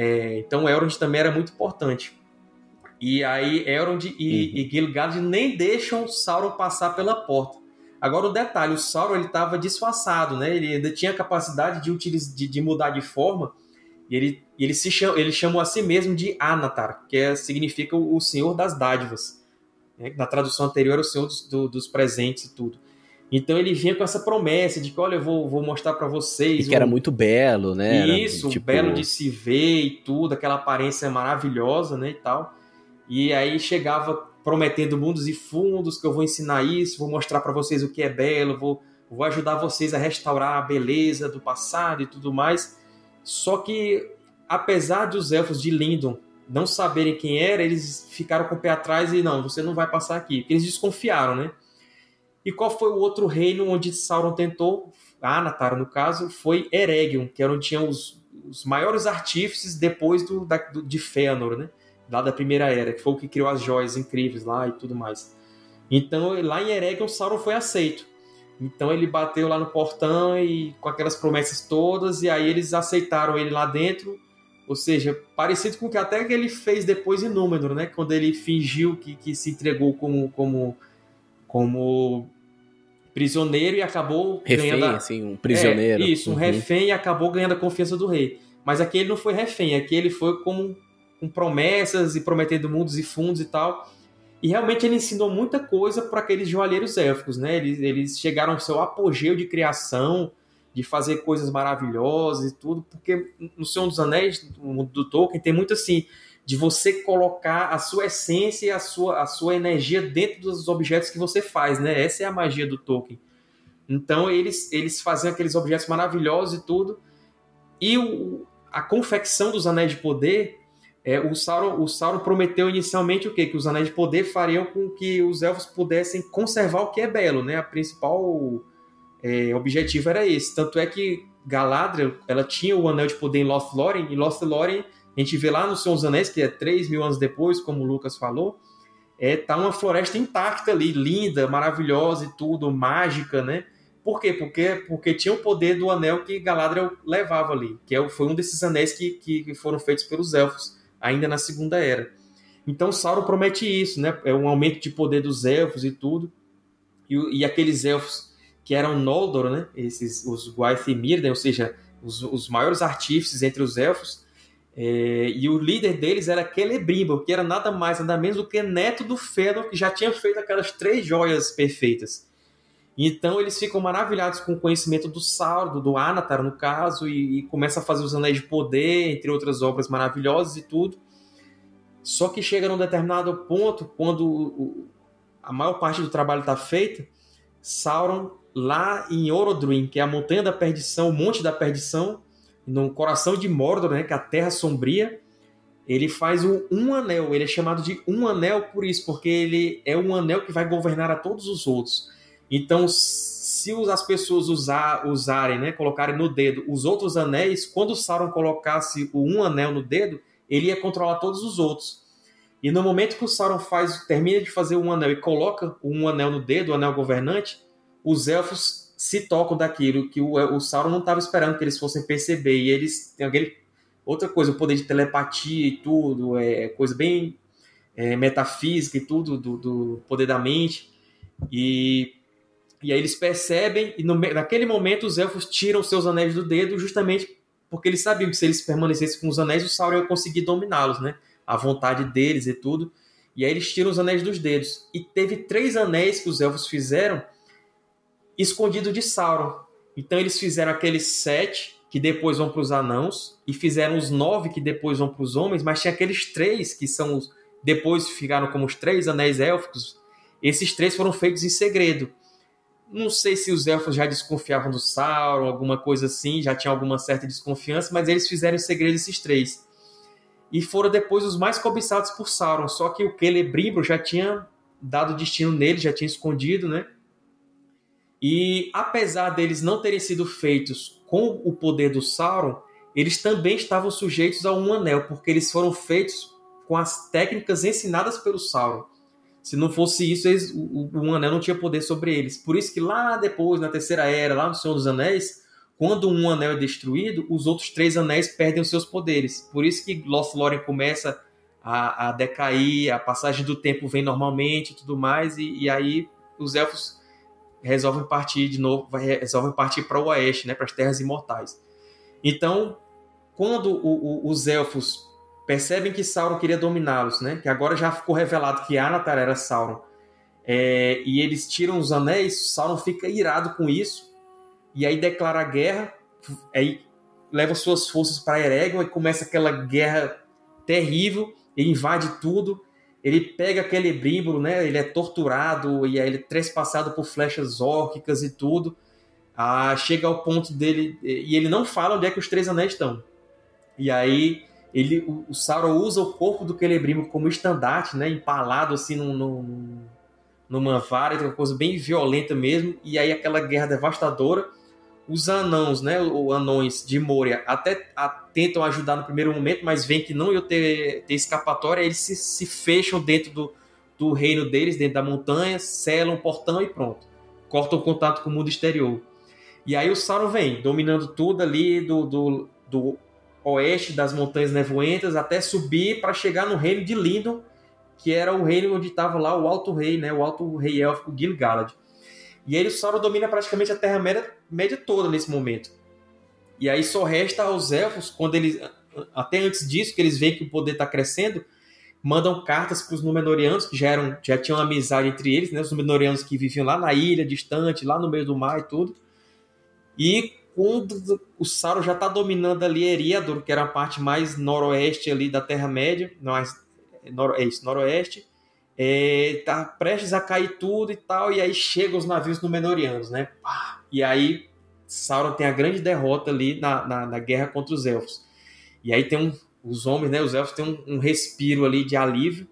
É, então Elrond também era muito importante. E aí Elrond e, uhum. e Gil-galad nem deixam Sauron passar pela porta. Agora o detalhe, o Sauron ele estava disfarçado, né? Ele ainda tinha a capacidade de, utilizar, de, de mudar de forma. E ele, ele, se chama, ele chamou a si mesmo de Anatar, que é, significa o Senhor das Dádivas. Né? Na tradução anterior era o Senhor dos, do, dos presentes e tudo. Então ele vinha com essa promessa de que, olha, eu vou, vou mostrar para vocês. E que era muito belo, né? Isso, era, tipo... belo de se ver e tudo, aquela aparência maravilhosa, né, e tal. E aí chegava prometendo mundos e fundos que eu vou ensinar isso, vou mostrar para vocês o que é belo, vou, vou ajudar vocês a restaurar a beleza do passado e tudo mais. Só que, apesar dos elfos de Lindon não saberem quem era, eles ficaram com o pé atrás e não, você não vai passar aqui, porque eles desconfiaram, né? E qual foi o outro reino onde Sauron tentou, Anatar no caso, foi Eregion, que era onde tinha os, os maiores artífices depois do, da, do, de Fëanor, né? Lá da Primeira Era, que foi o que criou as joias incríveis lá e tudo mais. Então, lá em Eregion, Sauron foi aceito. Então ele bateu lá no portão e com aquelas promessas todas, e aí eles aceitaram ele lá dentro. Ou seja, parecido com o que até que ele fez depois em Númenor, né? Quando ele fingiu que, que se entregou como, como como prisioneiro e acabou refém, ganhando. assim, um prisioneiro. É, isso, um uhum. refém e acabou ganhando a confiança do rei. Mas aqui ele não foi refém, aqui ele foi como com promessas e prometendo mundos e fundos e tal. E realmente ele ensinou muita coisa para aqueles joalheiros élficos, né? Eles, eles chegaram ao seu apogeu de criação, de fazer coisas maravilhosas e tudo, porque no Senhor dos Anéis, no mundo do Tolkien, tem muito assim de você colocar a sua essência e a sua, a sua energia dentro dos objetos que você faz, né? Essa é a magia do Tolkien. Então eles, eles faziam aqueles objetos maravilhosos e tudo. E o, a confecção dos Anéis de Poder, é, o, Sauron, o Sauron prometeu inicialmente o quê? Que os Anéis de Poder fariam com que os elfos pudessem conservar o que é belo, né? A principal é, objetivo era esse. Tanto é que Galadriel, ela tinha o Anel de Poder em Lothlórien, e Lothlórien a gente vê lá no Senhor dos Anéis, que é 3 mil anos depois, como o Lucas falou, é, tá uma floresta intacta ali, linda, maravilhosa e tudo, mágica, né? Por quê? Porque, porque tinha o poder do anel que Galadriel levava ali, que é, foi um desses anéis que, que foram feitos pelos elfos, ainda na Segunda Era. Então Sauron promete isso, né? É um aumento de poder dos elfos e tudo. E, e aqueles elfos que eram Noldor, né? Esses, os Gwaith-Mirden, ou seja, os, os maiores artífices entre os elfos, é, e o líder deles era Celebrimbor, que era nada mais, nada menos do que neto do Fëanor, que já tinha feito aquelas três joias perfeitas. Então eles ficam maravilhados com o conhecimento do Sauron, do Anatar no caso, e, e começam a fazer os Anéis de Poder, entre outras obras maravilhosas e tudo. Só que chega num determinado ponto, quando o, a maior parte do trabalho está feita, Sauron, lá em Orodruin, que é a Montanha da Perdição, o Monte da Perdição, no coração de Mordor, né, que é a Terra Sombria, ele faz o um anel. Ele é chamado de um anel por isso, porque ele é um anel que vai governar a todos os outros. Então, se as pessoas usar, usarem, né, colocarem no dedo os outros anéis, quando Sauron colocasse o um anel no dedo, ele ia controlar todos os outros. E no momento que o Sauron faz, termina de fazer um anel e coloca um anel no dedo, o anel governante, os elfos se tocam daquilo que o, o Sauron não estava esperando que eles fossem perceber. E eles têm aquele. Outra coisa, o poder de telepatia e tudo, é coisa bem é, metafísica e tudo, do, do, poder da mente. E, e aí eles percebem, e no, naquele momento os elfos tiram seus anéis do dedo, justamente porque eles sabiam que se eles permanecessem com os anéis, o Sauron ia conseguir dominá-los, né? A vontade deles e tudo. E aí eles tiram os anéis dos dedos. E teve três anéis que os elfos fizeram escondido de Sauron. Então eles fizeram aqueles sete que depois vão para os anãos e fizeram os nove que depois vão para os homens, mas tinha aqueles três que são os depois ficaram como os três anéis élficos. Esses três foram feitos em segredo. não sei se os elfos já desconfiavam do Sauron, alguma coisa assim, já tinha alguma certa desconfiança, mas eles fizeram em segredo esses três. E foram depois os mais cobiçados por Sauron, só que o Celebrimbor já tinha dado destino nele, já tinha escondido, né? E apesar deles não terem sido feitos com o poder do Sauron, eles também estavam sujeitos a um anel, porque eles foram feitos com as técnicas ensinadas pelo Sauron. Se não fosse isso, eles, o, o, anel não tinha poder sobre eles. Por isso que lá depois, na Terceira Era, lá no Senhor dos Anéis, quando um anel é destruído, os outros três anéis perdem os seus poderes. Por isso que Lost Lorien começa a, a decair, a passagem do tempo vem normalmente e tudo mais, e, e aí os elfos resolvem partir de novo, resolvem partir para o oeste, né, para as terras imortais. Então, quando o, o, os elfos percebem que Sauron queria dominá-los, né, que agora já ficou revelado que Anatar era Sauron, é, e eles tiram os anéis, Sauron fica irado com isso, e aí declara guerra, aí leva suas forças para Eregion e começa aquela guerra terrível, ele invade tudo, ele pega aquele bríbulo, né? Ele é torturado e aí ele é trespassado por flechas órquicas e tudo. Ah, chega ao ponto dele e ele não fala onde é que os três anéis estão. E aí ele, o, o Sauron usa o corpo do Celebrimbor como estandarte, né? Empalado assim num, num, numa vara, uma coisa bem violenta mesmo. E aí aquela guerra devastadora os anãos, né, os anões de Moria, até a, tentam ajudar no primeiro momento, mas veem que não ia ter, ter escapatória, eles se, se fecham dentro do, do reino deles, dentro da montanha, selam o portão e pronto. Cortam o contato com o mundo exterior. E aí o Sauron vem, dominando tudo ali do, do, do oeste das Montanhas Nevoentas até subir para chegar no reino de Lindon, que era o reino onde estava lá o Alto Rei, né, o Alto Rei Élfico Gil-galad. E aí o Sauron domina praticamente a Terra-média média toda nesse momento. E aí só resta aos elfos, quando eles. Até antes disso, que eles veem que o poder está crescendo, mandam cartas para os Númenóreanos, que já, eram, já tinham amizade entre eles, né? Os Númenóreanos que viviam lá na ilha, distante, lá no meio do mar e tudo. E quando o Sauron já está dominando ali Eriador, que era a parte mais noroeste ali da Terra-média, noro, é isso, noroeste, é, tá prestes a cair tudo e tal, e aí chegam os navios Númenóreanos, né? E aí Sauron tem a grande derrota ali na, na, na, guerra contra os elfos. E aí tem um, os homens, né? Os elfos têm um, um, respiro ali de alívio.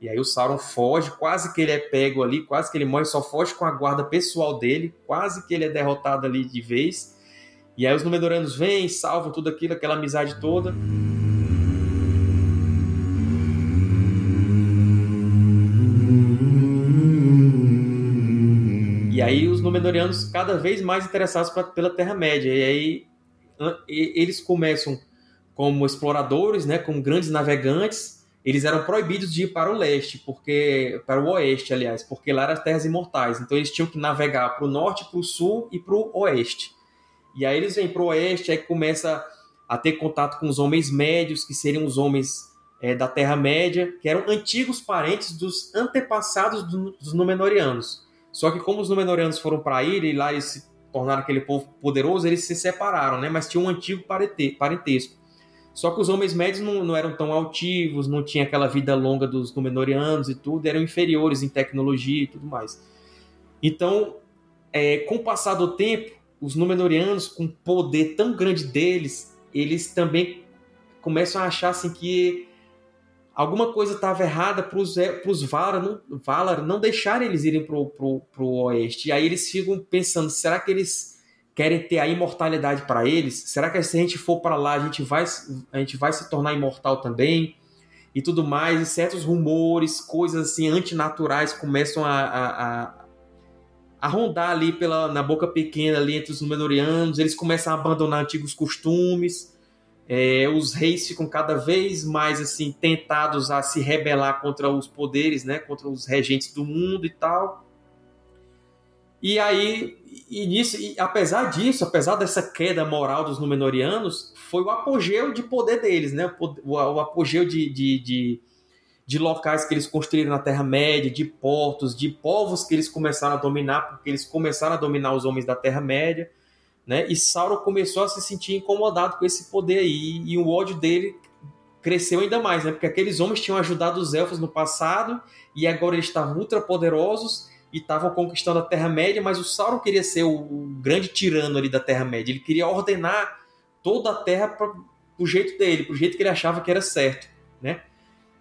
E aí o Sauron foge, quase que ele é pego ali, quase que ele morre, só foge com a guarda pessoal dele, quase que ele é derrotado ali de vez. E aí os Númenóreanos vêm, salvam tudo aquilo, aquela amizade toda. Númenóreanos cada vez mais interessados pra, pela Terra-média. E aí eles começam como exploradores, né, como grandes navegantes. Eles eram proibidos de ir para o leste, porque para o oeste, aliás, porque lá eram as terras imortais. Então eles tinham que navegar para o norte, para o sul e para o oeste. E aí eles vêm para o oeste, aí começa a ter contato com os homens médios, que seriam os homens é, da Terra Média, que eram antigos parentes dos antepassados do, dos Númenóreanos. Só que como os Númenóreanos foram para a ilha e lá eles se tornaram aquele povo poderoso, eles se separaram, né? Mas tinha um antigo parentesco. Só que os homens médios não, não, eram tão altivos, não tinha aquela vida longa dos Númenóreanos e tudo, eram inferiores em tecnologia e tudo mais. Então, é, com o passar do tempo, os Númenóreanos, com o poder tão grande deles, eles também começam a achar assim, que alguma coisa estava errada para os Valar não, Valar não deixarem eles irem para o oeste. E aí eles ficam pensando: será que eles querem ter a imortalidade para eles? Será que se a gente for para lá a gente, vai, a gente vai se tornar imortal também? E tudo mais, e certos rumores, coisas assim antinaturais começam a, a, a, a rondar ali pela, na boca pequena ali entre os Númenóreanos, eles começam a abandonar antigos costumes, é, os reis ficam cada vez mais assim tentados a se rebelar contra os poderes, né, contra os regentes do mundo e tal. E aí, e nisso, e apesar disso, apesar dessa queda moral dos Númenóreanos, foi o apogeu de poder deles, né? O, o, apogeu de, de, de, de, locais que eles construíram na Terra-média, de portos, de povos que eles começaram a dominar, porque eles começaram a dominar os homens da Terra-média né? E Sauron começou a se sentir incomodado com esse poder aí, e o ódio dele cresceu ainda mais, né? Porque aqueles homens tinham ajudado os elfos no passado e agora eles estavam ultra poderosos e estavam conquistando a Terra-média, mas o Sauron queria ser o, o grande tirano ali da Terra-média. Ele queria ordenar toda a Terra para o jeito dele, pro jeito que ele achava que era certo, né?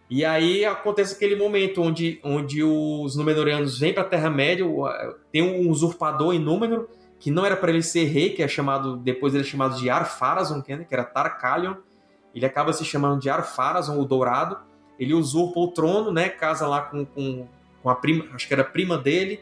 E aí acontece aquele momento onde, onde os Númenóreanos vêm para a Terra-média, tem um usurpador em Númenor, que não era para ele ser rei, que é chamado, depois ele é chamado de Ar-Pharazôn, que, né, que era Tarkalion. Ele acaba se chamando de Ar-Pharazôn, o Dourado. Ele usurpa o trono, né, casa lá com, com, com a prima, acho que era a prima dele,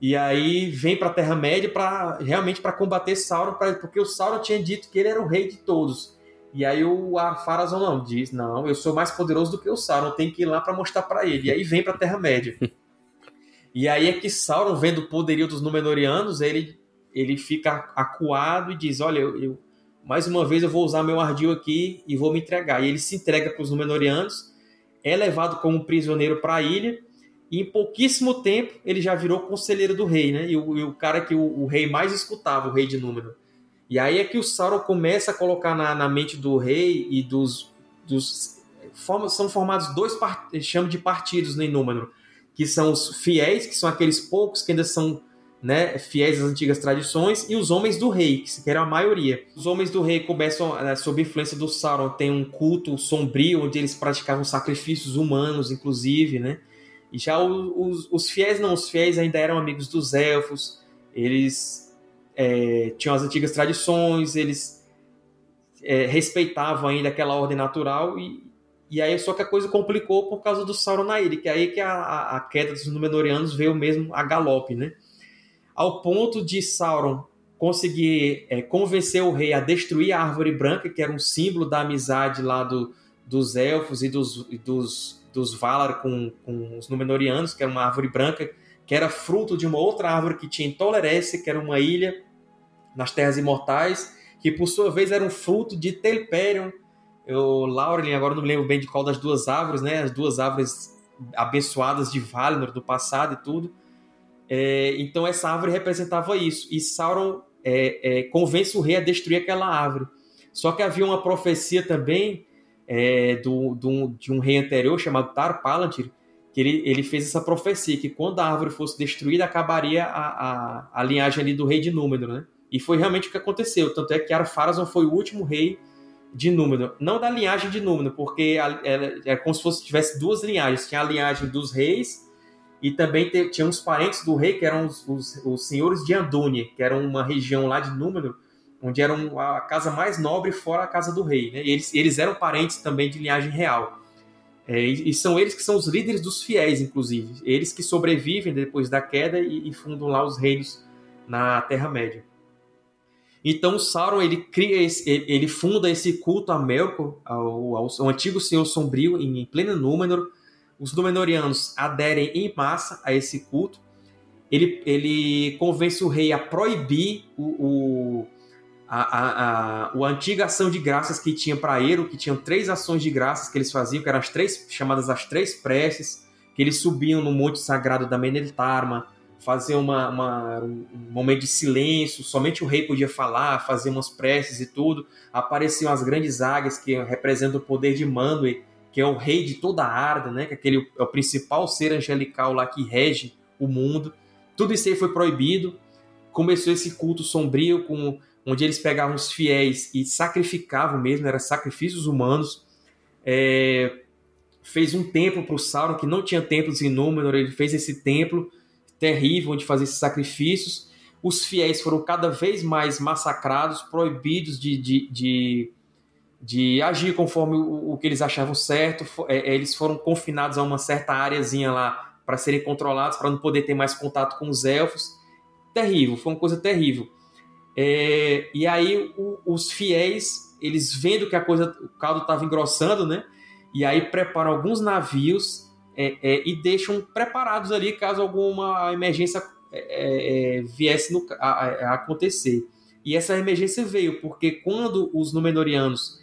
e aí vem para a Terra-média para realmente para combater Sauron, pra, porque o Sauron tinha dito que ele era o rei de todos. E aí o Ar-Pharazôn não diz, não, eu sou mais poderoso do que o Sauron, tem que ir lá para mostrar para ele. E aí vem para a Terra-média. e aí é que Sauron, vendo o poderio dos Númenóreanos, ele ele fica acuado e diz, olha, eu, eu, mais uma vez eu vou usar meu ardil aqui e vou me entregar. E ele se entrega para os Númenóreanos, é levado como prisioneiro para a ilha e em pouquíssimo tempo ele já virou conselheiro do rei, né? E o, e o cara que o, o, rei mais escutava, o rei de Númenor. E aí é que o Sauron começa a colocar na, na mente do rei e dos. dos forma, são formados dois partidos, chama de partidos em Númenor, que são os fiéis, que são aqueles poucos que ainda são né, fiéis às antigas tradições, e os homens do rei, que era a maioria. Os homens do rei começam, né, sob influência do Sauron, tem um culto sombrio, onde eles praticavam sacrifícios humanos, inclusive, né? E já os, os fiéis não, os fiéis ainda eram amigos dos elfos, eles é, tinham as antigas tradições, eles é, respeitavam ainda aquela ordem natural e, e aí só que a coisa complicou por causa do Sauron na ilha, que é aí que a, a queda dos Númenóreanos veio mesmo a galope, né? Ao ponto de Sauron conseguir é, convencer o rei a destruir a árvore branca, que era um símbolo da amizade lá do, dos elfos e dos, e dos dos Valar com, com os Númenóreanos, que era uma árvore branca, que era fruto de uma outra árvore que tinha em que era uma ilha nas Terras Imortais, que por sua vez era um fruto de Telperion. Eu, Laurelin, agora não me lembro bem de qual das duas árvores, né? As duas árvores abençoadas de Valinor do passado e tudo. É, então essa árvore representava isso. E Sauron é, é, convence o rei a destruir aquela árvore. Só que havia uma profecia também é, do, do, de um rei anterior chamado Tar Palantir, que ele, ele fez essa profecia que quando a árvore fosse destruída acabaria a, a, a linhagem ali do rei de Númenor, né? E foi realmente o que aconteceu. Tanto é que Ar-Pharazôn foi o último rei de Númenor. Não da linhagem de Númenor, porque era, era como se fosse tivesse duas linhagens. Tinha a linhagem dos reis e também te, tinha uns parentes do rei que eram os, os, os senhores de Andúnie, que eram uma região lá de Númenor, onde era a casa mais nobre fora a casa do rei. Né? E eles, eles eram parentes também de linhagem real. É, e, e, são eles que são os líderes dos fiéis, inclusive. Eles que sobrevivem depois da queda e, e fundam lá os reinos na Terra-média. Então Sauron ele cria esse, ele funda esse culto a Melkor, ao, ao, ao, antigo Senhor Sombrio em, em plena Númenor. Os Númenóreanos aderem em massa a esse culto. Ele, ele convence o rei a proibir o, o a, a, a, a antiga ação de graças que tinha para Ero, que tinham três ações de graças que eles faziam, que eram as três chamadas as três preces, que eles subiam no monte sagrado da Meneltarma, faziam uma, uma, um momento de silêncio, somente o rei podia falar, fazer umas preces e tudo. Apareciam as grandes águias que representam o poder de Manwë, que é o rei de toda a Arda, né? que é, aquele, é o principal ser angelical lá que rege o mundo. Tudo isso aí foi proibido. Começou esse culto sombrio com onde eles pegavam os fiéis e sacrificavam mesmo, eram sacrifícios humanos. É, fez um templo para o Sauron, que não tinha templos em Númenor, ele fez esse templo terrível onde fazia esses sacrifícios. Os fiéis foram cada vez mais massacrados, proibidos de, de, de, de agir conforme o, o, que eles achavam certo. É, eles foram confinados a uma certa áreazinha lá para serem controlados, para não poder ter mais contato com os elfos. Terrível, foi uma coisa terrível. É, e aí o, os fiéis, eles vendo que a coisa, o caldo estava engrossando, né? E aí preparam alguns navios é, é, e deixam preparados ali caso alguma emergência é, é, viesse no, a, a, acontecer. E essa emergência veio porque quando os Númenóreanos,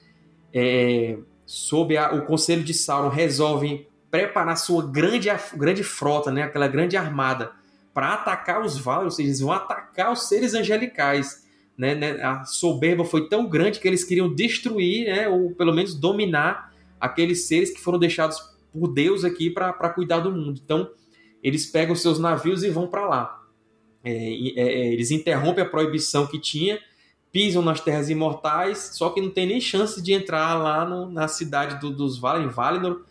é, sob a, o conselho de Sauron, resolvem preparar sua grande, grande frota, né? Aquela grande armada para atacar os Valar, ou seja, eles vão atacar os seres angelicais. Né, né, a soberba foi tão grande que eles queriam destruir, né, ou pelo menos dominar aqueles seres que foram deixados por Deus aqui para cuidar do mundo. Então, eles pegam seus navios e vão para lá. É, é, eles interrompem a proibição que tinha, pisam nas terras imortais, só que não tem nem chance de entrar lá no, na cidade do, dos Valar, em Valinor,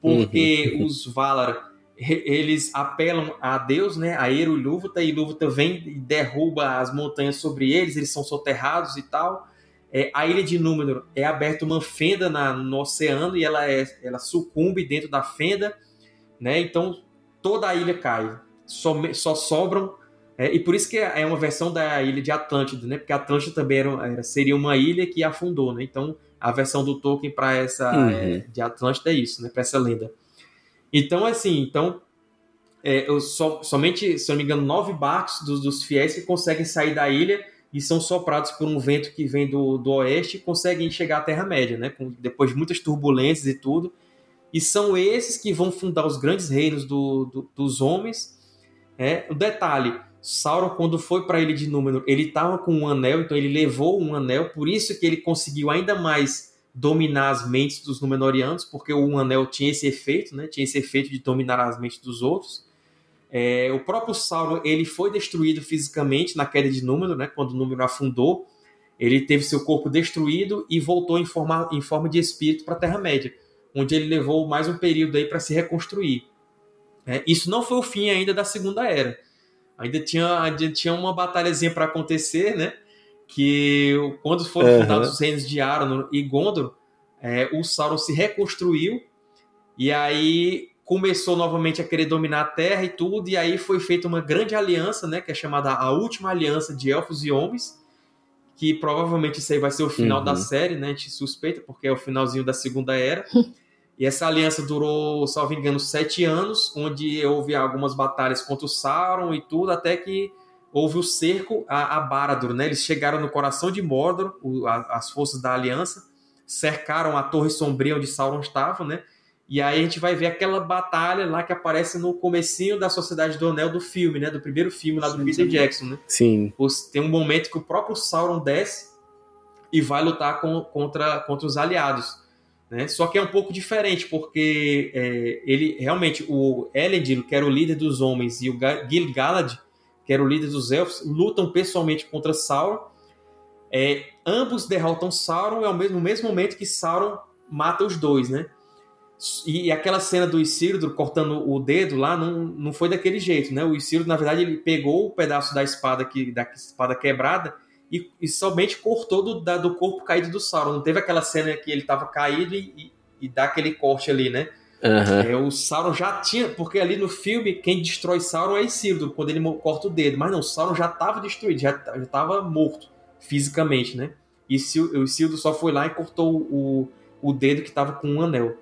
porque uhum. os Valar eles apelam a Deus, né, a Eru e e Lúvatar vem e derruba as montanhas sobre eles, eles são soterrados e tal. É, a ilha de Númenor é aberta uma fenda na, no oceano e ela, é, ela sucumbe dentro da fenda, né? Então toda a ilha cai, só, só sobram é, e por isso que é uma versão da ilha de Atlântida, né? Porque Atlântida também era, era, seria uma ilha que afundou, né? Então a versão do Tolkien para essa uhum. é, de Atlântida é isso, né? Para essa lenda. Então assim, então é, eu, so, somente, se eu não me engano, nove barcos dos, dos fiéis que conseguem sair da ilha e são soprados por um vento que vem do, do oeste e conseguem chegar à Terra-média, né? Com, depois de muitas turbulências e tudo. E são esses que vão fundar os grandes reinos do, do, dos homens. É, o detalhe, Sauron, quando foi para Ilha de Númenor, ele estava com um anel, então ele levou um anel, por isso que ele conseguiu ainda mais dominar as mentes dos Númenóreanos, porque o anel tinha esse efeito, né? tinha esse efeito de dominar as mentes dos outros. É, o próprio Sauron ele foi destruído fisicamente na queda de Númenor, né, quando Númenor afundou. Ele teve seu corpo destruído e voltou em forma, em forma de espírito para a Terra-média, onde ele levou mais um período aí para se reconstruir. É, isso não foi o fim ainda da Segunda Era. Ainda tinha, ainda tinha uma batalhazinha para acontecer, né? Que quando foram uhum. fundados os reinos de Arnor e Gondor, é, o Sauron se reconstruiu e aí começou novamente a querer dominar a Terra e tudo, e aí foi feita uma grande aliança, né, que é chamada a Última Aliança de Elfos e Homens, que provavelmente isso aí vai ser o final uhum. da série, né, a gente suspeita, porque é o finalzinho da Segunda Era. e essa aliança durou, salvo engano, sete anos, onde houve algumas batalhas contra o Sauron e tudo, até que houve o cerco a, a Barad-dûr, né, eles chegaram no coração de Mordor, o, a, as forças da aliança, cercaram a Torre Sombria onde Sauron estava, né, e aí a gente vai ver aquela batalha lá que aparece no comecinho da Sociedade do Anel do filme, né? Do primeiro filme lá do sim, Peter sim. Jackson, né? Sim. Tem um momento que o próprio Sauron desce e vai lutar com, contra, contra os aliados. Né? Só que é um pouco diferente, porque é, ele realmente, o Elendil, que era o líder dos homens, e o Gil-galad, que era o líder dos elfos, lutam pessoalmente contra Sauron. É, ambos derrotam Sauron e ao mesmo, no mesmo momento que Sauron mata os dois, né? E aquela cena do Isildur cortando o dedo lá não, não foi daquele jeito, né? O Isildur, na verdade, ele pegou o pedaço da espada que da espada quebrada e, e somente cortou do, da, do corpo caído do Sauron. Não teve aquela cena que ele estava caído e, e, e, dá aquele corte ali, né? Uhum. É, o Sauron já tinha, porque ali no filme quem destrói Sauron é Isildur, quando ele corta o dedo. Mas não, Sauron já estava destruído, já estava morto fisicamente, né? E o Isildur só foi lá e cortou o, o dedo que estava com um anel.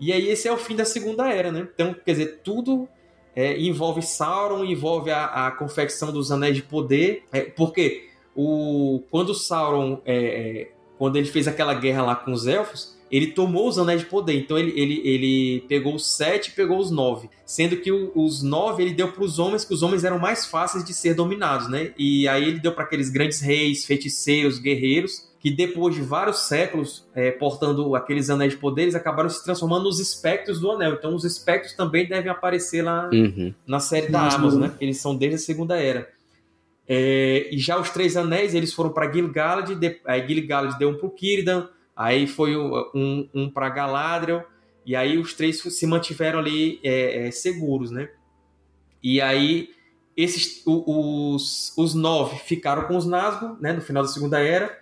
E aí esse é o fim da Segunda Era, né? Então, quer dizer, tudo é, envolve Sauron, envolve a, a, confecção dos Anéis de Poder, é, porque o, quando Sauron, é, é, quando ele fez aquela guerra lá com os Elfos, ele tomou os Anéis de Poder, então ele, ele, ele pegou os sete e pegou os nove, sendo que o, os nove ele deu para os homens, que os homens eram mais fáceis de ser dominados, né? E aí ele deu para aqueles grandes reis, feiticeiros, guerreiros, que depois de vários séculos é, portando aqueles anéis de poderes, acabaram se transformando nos espectros do anel. Então os espectros também devem aparecer lá uhum. na série da Amazon, né? Eles são desde a Segunda Era. É, e já os três anéis, eles foram para Gil-galad, aí Gil-galad deu um para o Círdan, aí foi um, um para Galadriel, e aí os três se mantiveram ali é, é, seguros, né? E aí esses, os, os nove ficaram com os Nazgûl, né? No final da Segunda Era,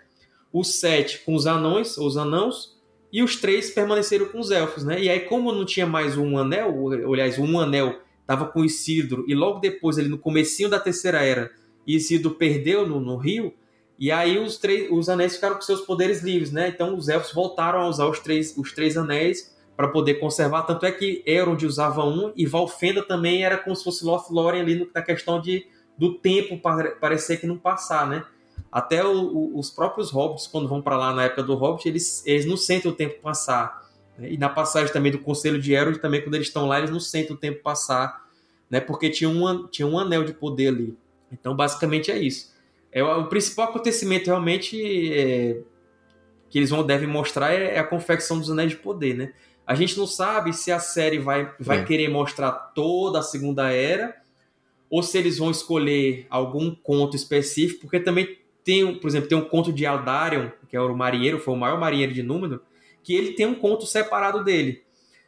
os sete com os anões, os anãos, e os três permaneceram com os elfos, né? E aí, como não tinha mais um anel, ou, aliás, um anel estava com Isildur, e logo depois, ele no comecinho da Terceira Era, Isildur perdeu no, no rio, e aí os, três, os anéis ficaram com seus poderes livres, né? Então os elfos voltaram a usar os três, os três anéis para poder conservar. Tanto é que Elrond usava um e Valfenda também era como se fosse Lothlórien ali na questão de, do tempo parecer que não passar, né? Até o, o, os próprios hobbits, quando vão para lá na época do hobbit, eles, eles não sentem o tempo passar. Né? E na passagem também do Conselho de Elrond, também quando eles estão lá, eles não sentem o tempo passar, né? porque tinha um, tinha um anel de poder ali. Então, basicamente é isso. É, o principal acontecimento realmente é, que eles vão devem mostrar é, é a confecção dos anéis de poder, né? A gente não sabe se a série vai, vai É. querer mostrar toda a Segunda Era ou se eles vão escolher algum conto específico, porque também tem, por exemplo, tem um conto de Aldarion, que é o marinheiro, foi o maior marinheiro de Númenor, que ele tem um conto separado dele.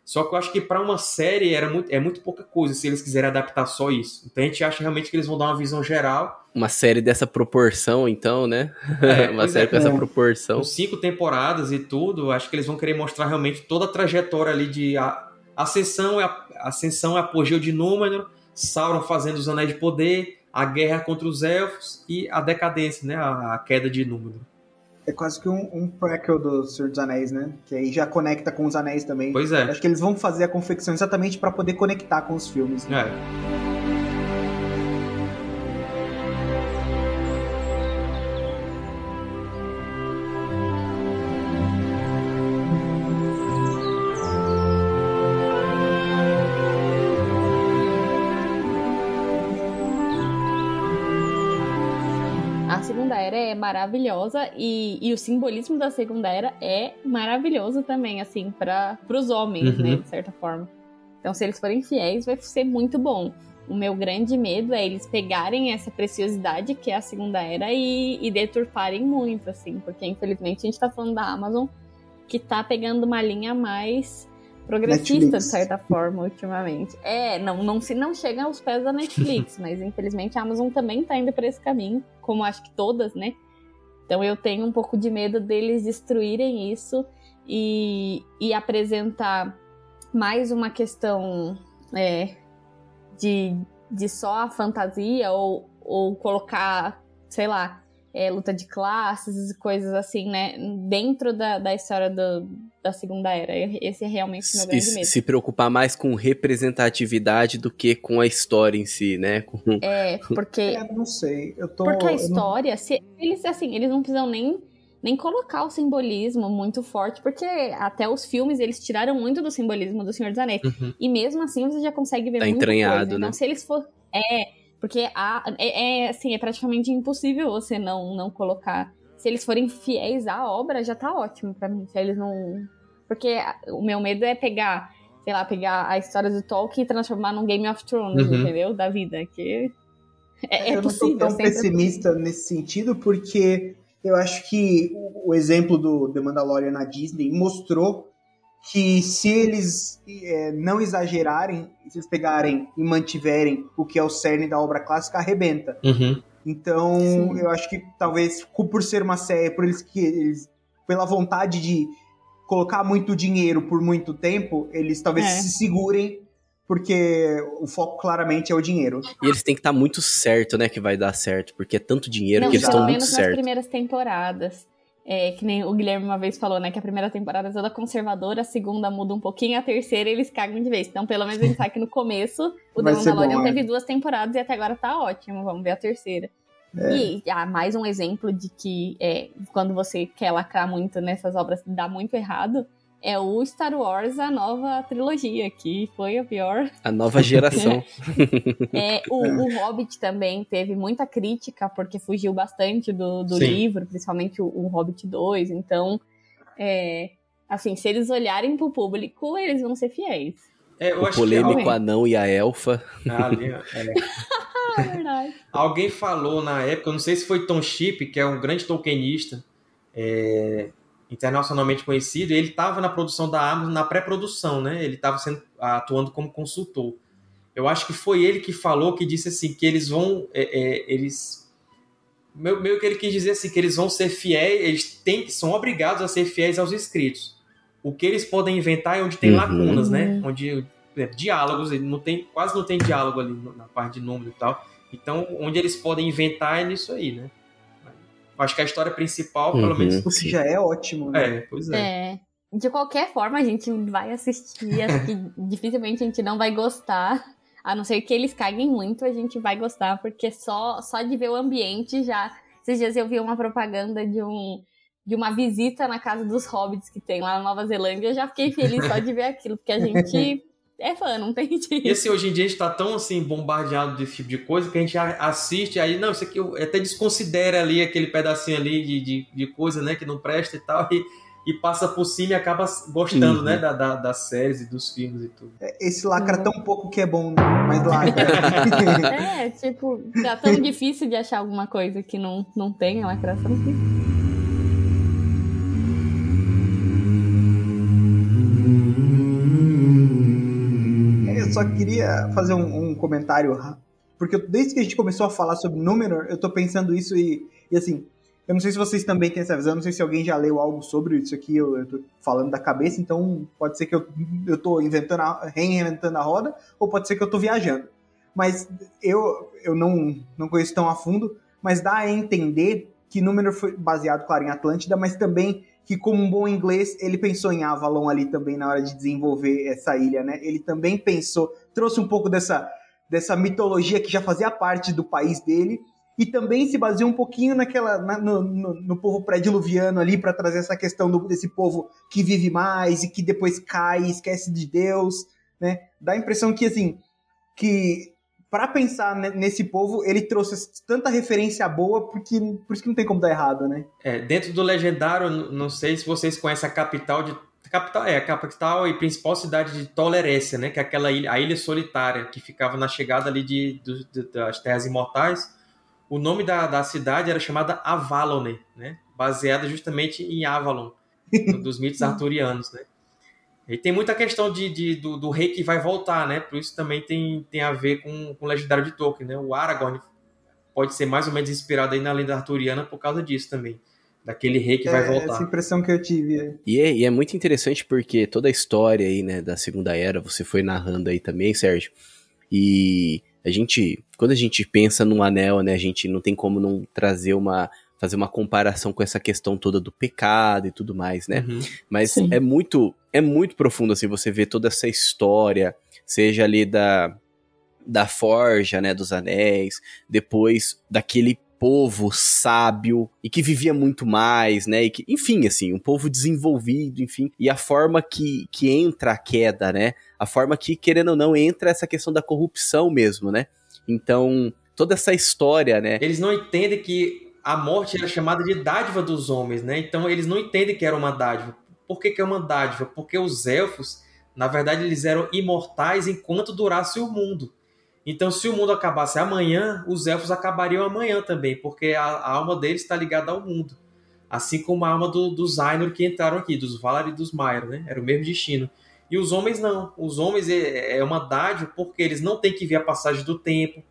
Só que eu acho que para uma série era muito, é muito pouca coisa se eles quiserem adaptar só isso. Então a gente acha realmente que eles vão dar uma visão geral. Uma série dessa proporção, então, né? É, uma série é. com essa É. proporção. Com cinco temporadas e tudo, acho que eles vão querer mostrar realmente toda a trajetória ali de a- ascensão, e a- ascensão e apogeu de Númenor, Sauron fazendo os Anéis de Poder, a guerra contra os Elfos e a decadência, né? A, a queda de Númenor. É quase que um, um prequel do Senhor dos Anéis, né? Que aí já conecta com os anéis também. Pois é. Acho que eles vão fazer a confecção exatamente pra poder conectar com os filmes. né? É. maravilhosa e, e o simbolismo da Segunda Era é maravilhoso também, assim, para os homens, Uhum. né, de certa forma. Então, se eles forem fiéis, vai ser muito bom. O meu grande medo é eles pegarem essa preciosidade que é a Segunda Era e, e deturparem muito, assim, porque infelizmente a gente tá falando da Amazon que tá pegando uma linha mais progressista, Netflix. de certa forma, ultimamente. É, não, não, se não chega aos pés da Netflix, mas infelizmente a Amazon também tá indo por esse caminho, como acho que todas, né? Então eu tenho um pouco de medo deles destruírem isso e, e apresentar mais uma questão é, de, de só a fantasia ou, ou colocar, sei lá, é, luta de classes e coisas assim, né? Dentro da, da história do, da Segunda Era. Esse é realmente o meu Se, grande medo. se preocupar mais com representatividade do que com a história em si, né? Com- É, porque É, não sei. Eu tô. Porque a eu não- história, se eles assim, eles não precisam nem nem colocar o simbolismo muito forte, porque até os filmes eles tiraram muito do simbolismo do Senhor dos Anéis. Uhum. E mesmo assim você já consegue ver Tá muita entranhado, coisa. Então né? se eles for é, porque a, é, é, assim, é praticamente impossível você não não colocar. Se eles forem fiéis à obra, já tá ótimo pra mim. Se eles não porque o meu medo é pegar, sei lá, pegar a história do Tolkien e transformar num Game of Thrones, Uhum. entendeu? Da vida, que é, é eu possível. não tô tão é pessimista nesse sentido, porque eu acho que o, o exemplo do The Mandalorian na Disney mostrou que se eles é, não exagerarem, se eles pegarem e mantiverem o que é o cerne da obra clássica, arrebenta. Uhum. Então, Sim. eu acho que talvez por ser uma série, por eles que eles, pela vontade de colocar muito dinheiro por muito tempo, eles talvez É. se segurem, porque o foco claramente é o dinheiro. E eles têm que estar muito certo, né? Que vai dar certo, porque é tanto dinheiro Não, que eles estão pelo muito menos nas primeiras temporadas. É, que nem o Guilherme uma vez falou, né? Que a primeira temporada é toda conservadora, a segunda muda um pouquinho, a terceira eles cagam de vez. Então, pelo menos a gente sabe que no começo o The Mandalorian bom, é. teve duas temporadas e até agora tá ótimo. Vamos ver a terceira. É. E ah, mais um exemplo de que é, quando você quer lacrar muito nessas obras, dá muito errado. É o Star Wars, a nova trilogia, que foi a pior A nova geração. é, o, o Hobbit também teve muita crítica, porque fugiu bastante do, do livro, principalmente o, o Hobbit 2. Então, é, assim, se eles olharem pro público, eles vão ser fiéis. É, eu o acho polêmico que anão e a elfa. al- ali, é. Ah, verdade. alguém falou na época, eu não sei se foi Tom Chip, que é um grande tolkienista, é, internacionalmente conhecido, e ele estava na produção da Amazon, na pré-produção, né? Ele estava atuando como consultor. Eu acho que foi ele que falou, que disse assim, que eles vão, é, é, eles meio, meio que ele quis dizer assim, que eles vão ser fiéis, eles têm, são obrigados a ser fiéis aos escritos. O que eles podem inventar é onde tem Uhum. lacunas, né? Onde é, diálogos, ele não tem, quase não tem diálogo ali na parte de número e tal. Então, onde eles podem inventar é nisso aí, né? Acho que a história principal, pelo Uhum. menos. O que já é ótimo, né? É, pois é. É. De qualquer forma, a gente vai assistir. Acho que dificilmente a gente não vai gostar. A não ser que eles caguem muito, a gente vai gostar, porque só, só de ver o ambiente já. Esses dias eu vi uma propaganda de um. De uma visita na casa dos hobbits que tem lá na Nova Zelândia, eu já fiquei feliz só de ver aquilo, porque a gente é fã, não tem E jeito. assim, hoje em dia a gente tá tão assim, bombardeado desse tipo de coisa que a gente assiste, aí, não, isso aqui até desconsidera ali aquele pedacinho ali de, de, de coisa, né, que não presta e tal. E e passa por cima e acaba gostando, Uhum. né, da, da- das séries e dos filmes e tudo. Esse lacra Uhum. tão pouco que é bom, né? mas lacra. É, tipo, tá tão difícil de achar alguma coisa que não, não tenha lacração. que- só queria fazer um, um comentário, porque desde que a gente começou a falar sobre Númenor, eu tô pensando isso e, e assim, eu não sei se vocês também têm essa visão, não sei se alguém já leu algo sobre isso aqui, eu, eu tô falando da cabeça, então pode ser que eu, eu tô inventando, a, reinventando a roda, ou pode ser que eu tô viajando. Mas eu, eu não, não conheço tão a fundo, mas dá a entender que Númenor foi baseado, claro, em Atlântida, mas também que como um bom inglês, ele pensou em Avalon ali também na hora de desenvolver essa ilha, né? Ele também pensou, trouxe um pouco dessa, dessa mitologia que já fazia parte do país dele e também se baseou um pouquinho naquela na- no, no, no povo pré-diluviano ali para trazer essa questão do- desse povo que vive mais e que depois cai, esquece de Deus, né? Dá a impressão que assim que para pensar ne- nesse povo ele trouxe tanta referência boa porque por isso que não tem como dar errado, né? É, dentro do Legendário, não sei se vocês conhecem a capital de. Capital, é, a capital e principal cidade de Tolerécia, né? Que é aquela ilha, a ilha solitária, que ficava na chegada ali de, do- de- das Terras Imortais. O nome da, da cidade era chamada Avalone, né? Baseada justamente em Avalon, dos mitos arturianos, né? E tem muita questão de, de- do, do rei que vai voltar, né? Por isso também tem, tem a ver com, com o Legendário de Tolkien, né? O Aragorn pode ser mais ou menos inspirado aí na lenda arturiana por causa disso também. Daquele rei que vai É, voltar. Essa impressão que eu tive. é. E é, e é muito interessante porque toda a história aí, né, da Segunda Era, você foi narrando aí também, Sérgio. E a gente, quando a gente pensa num anel, né, a gente não tem como não trazer uma, fazer uma comparação com essa questão toda do pecado e tudo mais, né? Uhum. Mas Sim. é muito, é muito profundo assim você vê toda essa história, seja ali da da forja, né, dos anéis, depois daquele povo sábio e que vivia muito mais, né, e que, enfim, assim, um povo desenvolvido, enfim, e a forma que, que entra a queda, né, a forma que, querendo ou não, entra essa questão da corrupção mesmo, né, então, toda essa história, né, Eles não entendem que a morte era chamada de dádiva dos homens, né? Então eles não entendem que era uma dádiva. Por que, que é uma dádiva? Porque os elfos, na verdade, eles eram imortais enquanto durasse o mundo. Então, se o mundo acabasse amanhã, os elfos acabariam amanhã também, porque a, a alma deles está ligada ao mundo. Assim como a alma do- dos Ainur que entraram aqui, dos Valar e dos Maiar, né? Era o mesmo destino. E os homens não. Os homens é, é uma dádiva porque eles não têm que ver a passagem do tempo,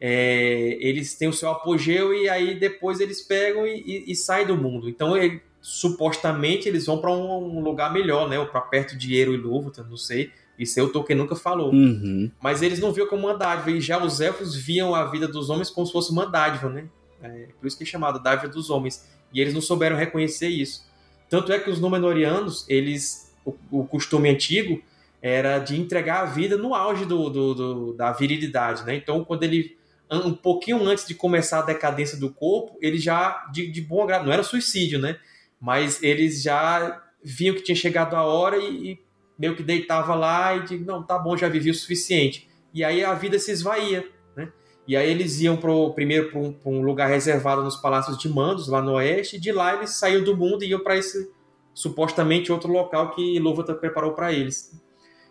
é, eles têm o seu apogeu e aí depois eles pegam e, e- e saem do mundo. Então, ele- supostamente, eles vão para um, um lugar melhor, né? Ou para perto de Eru e Lúvatar, não sei. Isso aí o Tolkien nunca falou. uhum, Mas eles não viam como uma dádiva. E já os elfos viam a vida dos homens como se fosse uma dádiva, né? É, por isso que é chamada dádiva dos homens. E eles não souberam reconhecer isso. Tanto é que os Númenóreanos, eles, o, o costume antigo era de entregar a vida no auge do, do- do- da virilidade, né? Então, quando ele um pouquinho antes de começar a decadência do corpo, ele já de, de bom grado, não era suicídio, né? Mas eles já viam que tinha chegado a hora e, e meio que deitava lá e digo, não, tá bom, já vivi o suficiente. E aí a vida se esvaía, né? E aí eles iam pro, primeiro para um, um lugar reservado nos palácios de Mandos, lá no oeste, e de lá eles saíam do mundo e iam para esse supostamente outro local que Ilúvatar preparou para eles.